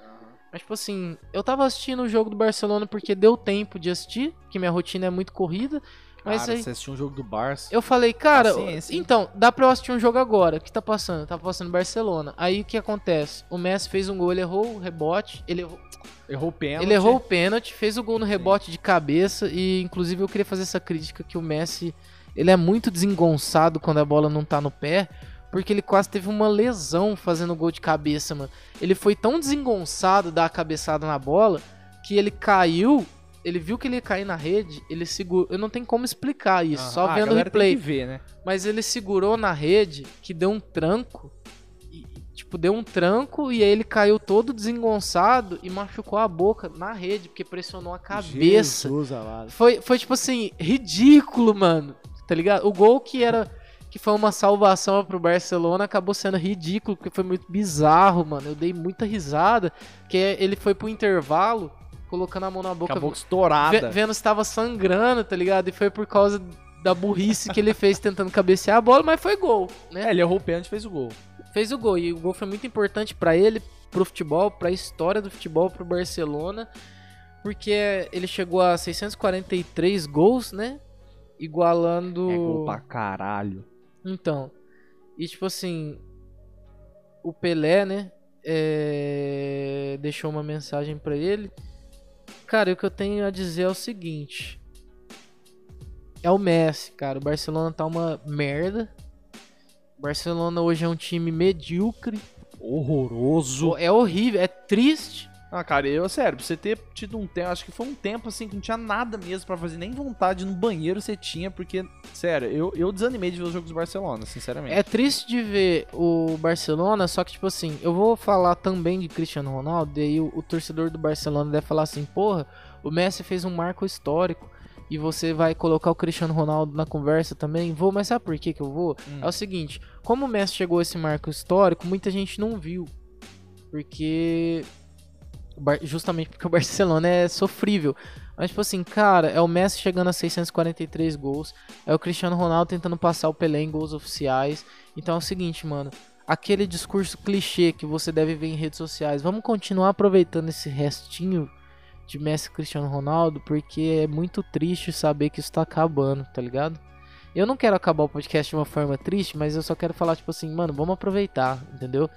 Mas, tipo assim, eu tava assistindo o jogo do Barcelona porque deu tempo de assistir, que minha rotina é muito corrida. Mas Cara, aí, você assistiu um jogo do Barça. eu falei, cara, Paciência, hein? então, dá pra eu assistir um jogo agora. O que tá passando? Tá passando Barcelona. Aí o que acontece? O Messi fez um gol, ele errou o rebote, ele errou, Errou o pênalti. ele errou o pênalti, fez o gol no rebote de cabeça e inclusive eu queria fazer essa crítica que o Messi, ele é muito desengonçado quando a bola não tá no pé, porque ele quase teve uma lesão fazendo gol de cabeça, mano. Ele foi tão desengonçado dar a cabeçada na bola que ele caiu, ele viu que ele ia cair na rede, ele segurou, eu não tenho como explicar isso, Ah, só vendo o replay. ver, né? Mas ele segurou na rede, que deu um tranco. E, tipo, deu um tranco e aí ele caiu todo desengonçado e machucou a boca na rede, porque pressionou a cabeça. Jesus amado. Foi, foi tipo assim, ridículo, mano. Tá ligado? O gol que era. Que foi uma salvação pro Barcelona, acabou sendo ridículo, porque foi muito bizarro, mano. Eu dei muita risada. Que ele foi pro intervalo, colocando a mão na boca. A Ve- estourada. Vendo se tava sangrando, tá ligado? E foi por causa da burrice que ele fez tentando cabecear a bola, mas foi gol, né? É, ele errou o pênalti e fez o gol. Fez o gol e o gol foi muito importante pra ele, pro futebol, pra história do futebol, pro Barcelona, porque ele chegou a 643 gols, né? Igualando É gol pra caralho. então, e tipo assim, o Pelé, né, é, deixou uma mensagem pra ele. Cara, o que eu tenho a dizer é o seguinte: é o Messi, cara. O Barcelona tá uma merda. O Barcelona hoje é um time medíocre. Horroroso. É horrível, é triste. Ah, cara, eu, sério, pra você ter tido um tempo, acho que foi um tempo assim que não tinha nada mesmo pra fazer, nem vontade no banheiro você tinha, porque, sério, eu, eu desanimei de ver os jogos do Barcelona, sinceramente. É triste de ver o Barcelona, só que, tipo assim, eu vou falar também de Cristiano Ronaldo, e aí o, o torcedor do Barcelona deve falar assim, porra, o Messi fez um marco histórico, e você vai colocar o Cristiano Ronaldo na conversa também? Vou, mas sabe por que que eu vou? Hum. É o seguinte, como o Messi chegou a esse marco histórico, muita gente não viu, porque... Justamente porque o Barcelona é sofrível. Mas, tipo assim, cara, é o Messi chegando a 643 gols. É o Cristiano Ronaldo tentando passar o Pelé em gols oficiais. Então é o seguinte, mano. Aquele discurso clichê que você deve ver em redes sociais. Vamos continuar aproveitando esse restinho de Messi e Cristiano Ronaldo. Porque é muito triste saber que isso tá acabando, tá ligado? Eu não quero acabar o podcast de uma forma triste, mas eu só quero falar, tipo assim, mano, vamos aproveitar, entendeu?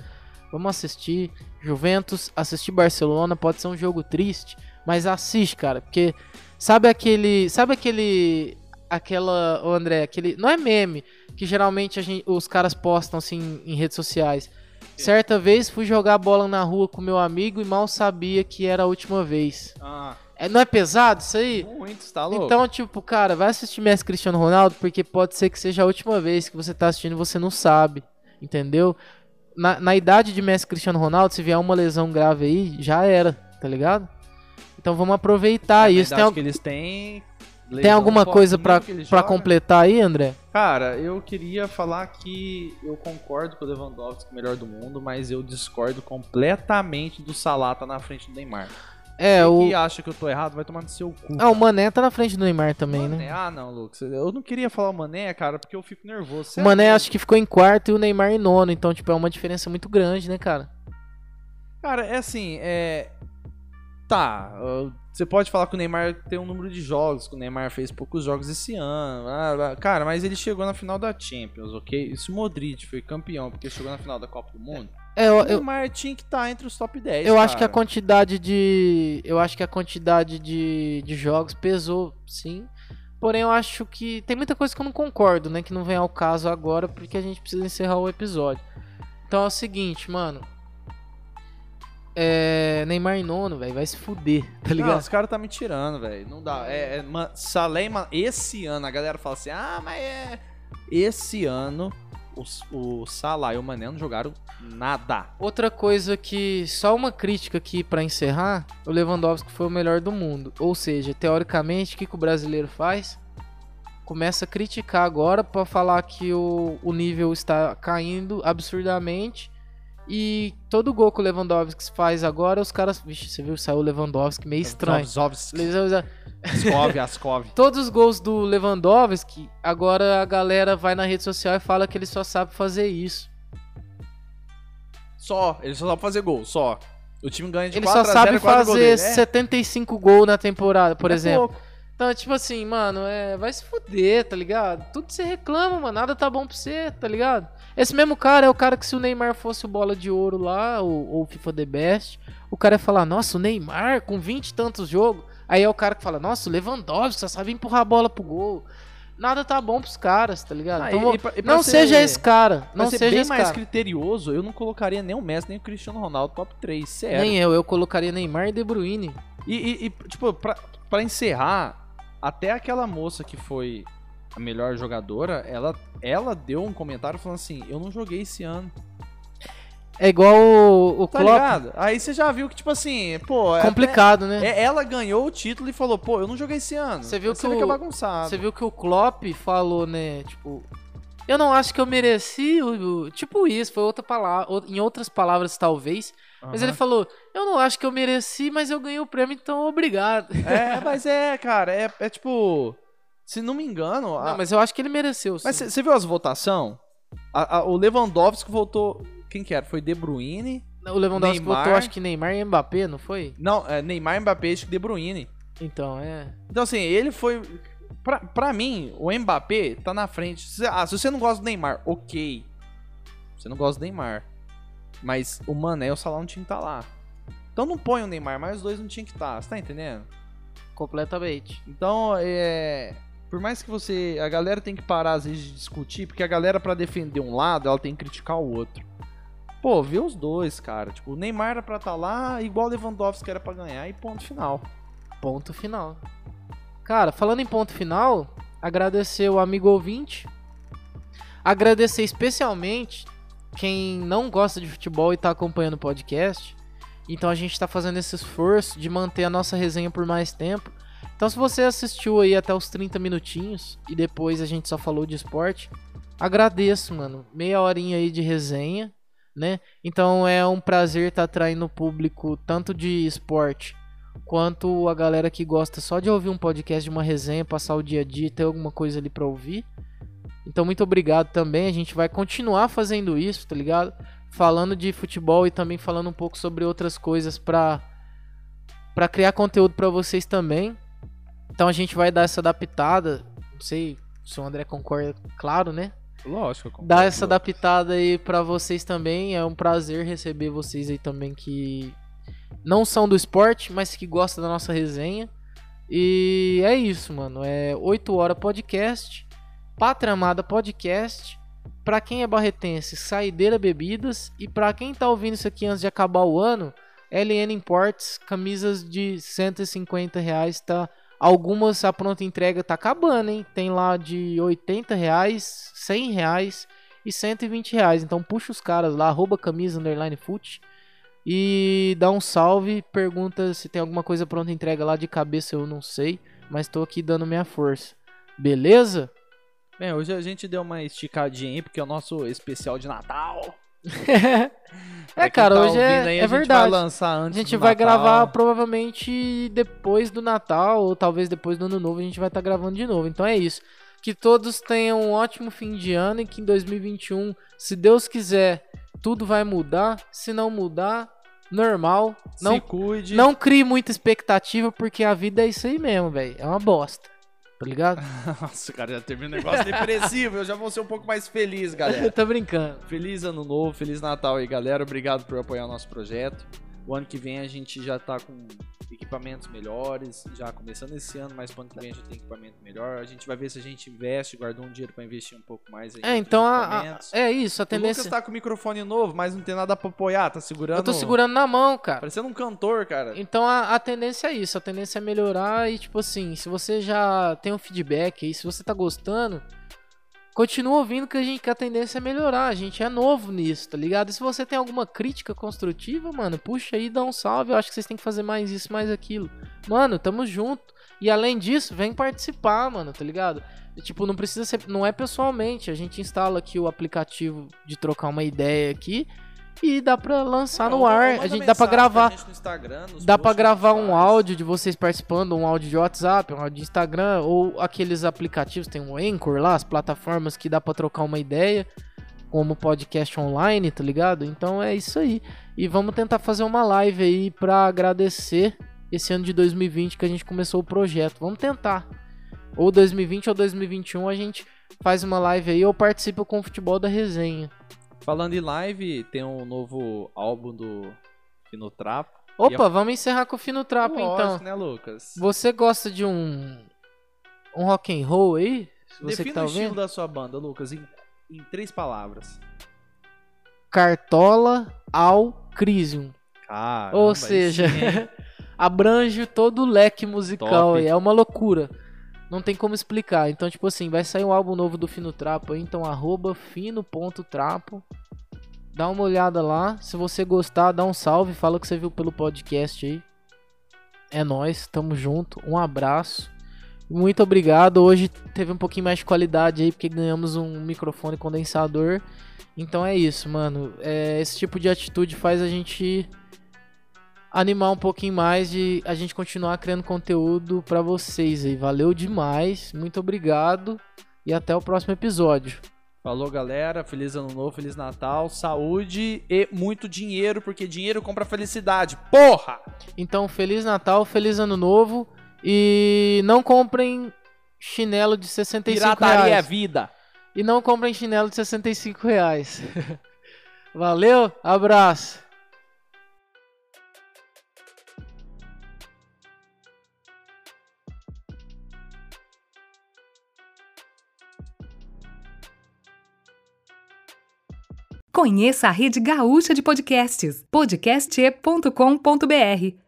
Vamos assistir Juventus, assistir Barcelona, pode ser um jogo triste, mas assiste, cara, porque sabe aquele, sabe aquele aquela, ô André, aquele, não é meme, que geralmente a gente, os caras postam assim em redes sociais. Certa vez fui jogar bola na rua com meu amigo e mal sabia que era a última vez. Ah, É, não é pesado isso aí? muito, tá louco? Então, tipo, cara, vai assistir Messi Cristiano Ronaldo, porque pode ser que seja a última vez que você tá assistindo e você não sabe, entendeu? Na, na idade de Messi Cristiano Ronaldo, se vier uma lesão grave aí, já era, tá ligado? Então vamos aproveitar Na isso. Tem, al- que eles têm... tem lesão alguma coisa jogam. completar aí, André? Cara, eu queria falar que eu concordo com o Lewandowski, melhor do mundo, mas eu discordo completamente do Salah tá na frente do Neymar. É, Você o. que acha que eu tô errado, vai tomar no seu cu. Ah, o Mané tá na frente do Neymar também, Mané, né? Ah, não, Lucas. Eu não queria falar o Mané, cara, porque eu fico nervoso. O Sério Mané mesmo. acho que ficou em quarto e o Neymar em nono, então, tipo, é uma diferença muito grande, né, cara? Cara, é assim, é. Tá, você pode falar que o Neymar tem um número de jogos, que o Neymar fez poucos jogos esse ano. Cara, mas ele chegou na final da Champions, ok? Isso o Modric foi campeão porque chegou na final da Copa do Mundo. É, eu, O eu, Neymar tinha que estar entre os top 10. eu acho que a cara. quantidade de. Eu acho que a quantidade de, de jogos pesou, sim. Porém, eu acho que tem muita coisa que eu não concordo, né? Que não vem ao caso agora, porque a gente precisa encerrar o episódio. Então é o seguinte, mano. É. Neymar em nono, velho, vai se fuder, tá Não, ligado? os caras tá me tirando, velho. Não dá. É, é, man, esse ano a galera fala assim: "Ah, mas é esse ano os- o, Salah e o Mané não jogaram nada". Outra coisa que. Só uma crítica aqui pra encerrar: o Lewandowski foi o melhor do mundo. Ou seja, teoricamente, o que, que o brasileiro faz? Começa a criticar agora pra falar que o, o nível está caindo absurdamente. E todo gol que o Lewandowski faz agora, os caras. Vixe, você viu? Saiu o Lewandowski meio estranho. Eles- Askov, Askov. Todos os gols do Lewandowski, agora a galera vai na rede social e fala que ele só sabe fazer isso. Só, ele só sabe fazer gol, só. O time ganha de Ele 4 só a 0 sabe e quatro gol fazer dele. É, 75 gols na temporada, por é exemplo. pouco. Então, tipo assim, mano, é, vai se fuder, tá ligado? Tudo você reclama, mano, nada tá bom pra você, tá ligado? Esse mesmo cara é o cara que se o Neymar fosse o bola de ouro lá, ou, FIFA The Best, o cara ia falar, nossa, o Neymar com 20 e tantos jogos. Aí é o cara que fala, nossa, o Lewandowski só sabe empurrar a bola pro gol. Nada tá bom pros caras, tá ligado? Ah, Então, e- e pra- e pra não ser- seja esse cara, não ser seja bem esse mais cara. criterioso, eu não colocaria nem o Messi, nem o Cristiano Ronaldo top 3, sério. Nem eu, eu colocaria Neymar e De Bruyne. E, tipo, pra, pra encerrar, até aquela moça que foi a melhor jogadora, ela, ela deu um comentário falando assim: Eu não joguei esse ano. É igual o, o Tá Klopp, ligado? Aí você já viu que, tipo assim, pô. é complicado, até- né? é- ela ganhou o título e falou: Pô, eu não joguei esse ano. Você viu Aí que o- que é bagunçado. Você viu que o Klopp falou, né? Tipo, eu não acho que eu mereci. o- o- Tipo isso, foi outra palavra. Em outras palavras, talvez. Mas ele falou: Eu não acho que eu mereci, mas eu ganhei o prêmio, então obrigado. É, mas é, cara, é, é tipo. Se não me engano. a- Não, mas eu acho que ele mereceu. Mas sim. você viu as votações? A- a- o Lewandowski votou. Quem que era? Foi De Bruyne? O Lewandowski Neymar- botou, acho que Neymar e Mbappé, não foi? Não, é Neymar, Mbappé e De Bruyne. Então, é. Então, assim, ele foi. Pra, pra mim, o Mbappé tá na frente. Ah, se você não gosta do Neymar, ok. Você não gosta do Neymar. Mas o Mané e o Salah não tinha que estar lá. Então não põe o Neymar, mas os dois não tinham que estar. Você tá entendendo? Completamente. Então, é. Por mais que você. A galera tem que parar às vezes de discutir, porque a galera, pra defender um lado, ela tem que criticar o outro. Pô, vê os dois, cara. Tipo, o Neymar era pra estar lá, igual o Lewandowski era pra ganhar, e ponto final. Ponto final. Cara, falando em ponto final, agradecer o amigo ouvinte. Agradecer especialmente quem não gosta de futebol e tá acompanhando o podcast. Então a gente tá fazendo esse esforço de manter a nossa resenha por mais tempo. Então se você assistiu aí até os 30 minutinhos e depois a gente só falou de esporte, agradeço, mano. Meia horinha aí de resenha, né? Então é um prazer estar atraindo o público tanto de esporte quanto a galera que gosta só de ouvir um podcast de uma resenha, passar o dia a dia, ter alguma coisa ali pra ouvir. Então, muito obrigado também. A gente vai continuar fazendo isso, tá ligado? Falando de futebol e também falando um pouco sobre outras coisas pra, pra criar conteúdo pra vocês também. Então, a gente vai dar essa adaptada. Não sei se o André concorda, claro, né? Lógico. dar essa adaptada aí pra vocês também. É um prazer receber vocês aí também que não são do esporte, mas que gostam da nossa resenha. E é isso, mano. É 8 horas podcast, Pátria Amada podcast. Pra quem é barretense, Saideira Bebidas. E pra quem tá ouvindo isso aqui antes de acabar o ano, LN Imports, camisas de 150 reais, tá? Algumas a pronta entrega tá acabando, hein? Tem lá de 80 reais, 100 reais e 120 reais. Então puxa os caras lá, arroba camisa underline foot e dá um salve. Pergunta se tem alguma coisa pronta entrega lá de cabeça, eu não sei. Mas tô aqui dando minha força. Beleza? Bem, hoje a gente deu uma esticadinha aí, porque é o nosso especial de Natal. é, cara, tá hoje é, aí, é a gente vai verdade. lançar A antes gente do vai Natal. gravar provavelmente depois do Natal, ou talvez depois do Ano Novo, a gente vai estar gravando de novo. Então é isso. Que todos tenham um ótimo fim de ano e que em 2021, se Deus quiser, tudo vai mudar. Se não mudar, normal. Não, Se cuide. não crie muita expectativa, porque a vida é isso aí mesmo, velho. É uma bosta. Tá ligado? Nossa, cara, já teve um negócio depressivo. Eu já vou ser um pouco mais feliz, galera. Eu tô brincando. Feliz ano novo, feliz Natal aí, galera. Obrigado por apoiar o nosso projeto. O ano que vem a gente já tá com equipamentos melhores, já começando esse ano, mas ano que vem a gente tem equipamento melhor. A gente vai ver se a gente investe, guardou um dinheiro pra investir um pouco mais aí. É, então a, a- é isso, a O Lucas tendência. tá com o microfone novo, mas não tem nada pra apoiar, tá segurando. Eu tô segurando na mão, cara. Parecendo um cantor, cara. Então a, a tendência é isso, a tendência é melhorar e tipo assim, se você já tem um feedback aí, se você tá gostando, continua ouvindo que a gente que a tendência é melhorar, a gente é novo nisso, tá ligado? E se você tem alguma crítica construtiva, mano, puxa aí, dá um salve, eu acho que vocês têm que fazer mais isso, mais aquilo. Mano, tamo junto. E além disso, vem participar, mano, tá ligado? Tipo, não precisa ser, não é pessoalmente, a gente instala aqui o aplicativo de trocar uma ideia aqui e dá pra lançar no Ou- ou ar, a gente dá pra gravar. no nos Dá pra gravar um áudio de vocês participando, um áudio de WhatsApp, um áudio de Instagram, ou aqueles aplicativos, tem um Anchor lá, as plataformas que dá pra trocar uma ideia, como podcast online, tá ligado? Então é isso aí. E vamos tentar fazer uma live aí pra agradecer esse ano de 2020 que a gente começou o projeto. Vamos tentar. Ou 2020 ou 2021 a gente faz uma live aí ou participa com o futebol da resenha. Falando em live, tem um novo álbum do Fino Trapo. Opa, vamos encerrar com o Fino Trapo então. Lógico, né, Lucas? Você gosta de um um rock and roll aí? Você Defina tá o estilo da sua banda, Lucas, em, em três palavras. Cartola ao Crisium. Caramba, Ou seja, abrange todo o leque musical Top. aí. É uma loucura. Não tem como explicar. Então, tipo assim, vai sair um álbum novo do Fino Trapo aí. Então, arroba fino.trapo. Dá uma olhada lá. Se você gostar, dá um salve. Fala que você viu pelo podcast aí. É nóis, tamo junto. Um abraço. Muito obrigado. Hoje teve um pouquinho mais de qualidade aí, porque ganhamos um microfone condensador. Então é isso, mano. É, esse tipo de atitude faz a gente animar um pouquinho mais de a gente continuar criando conteúdo pra vocês aí. Valeu demais. Muito obrigado. E até o próximo episódio. Falou, galera. Feliz ano novo, feliz Natal, saúde e muito dinheiro, porque dinheiro compra felicidade. Porra! Então, Feliz Natal, Feliz Ano Novo. E não comprem chinelo de 65 Pirataria é reais. vida. E não comprem chinelo de 65 reais. Valeu, abraço. Conheça a rede gaúcha de podcasts, podcast.com.br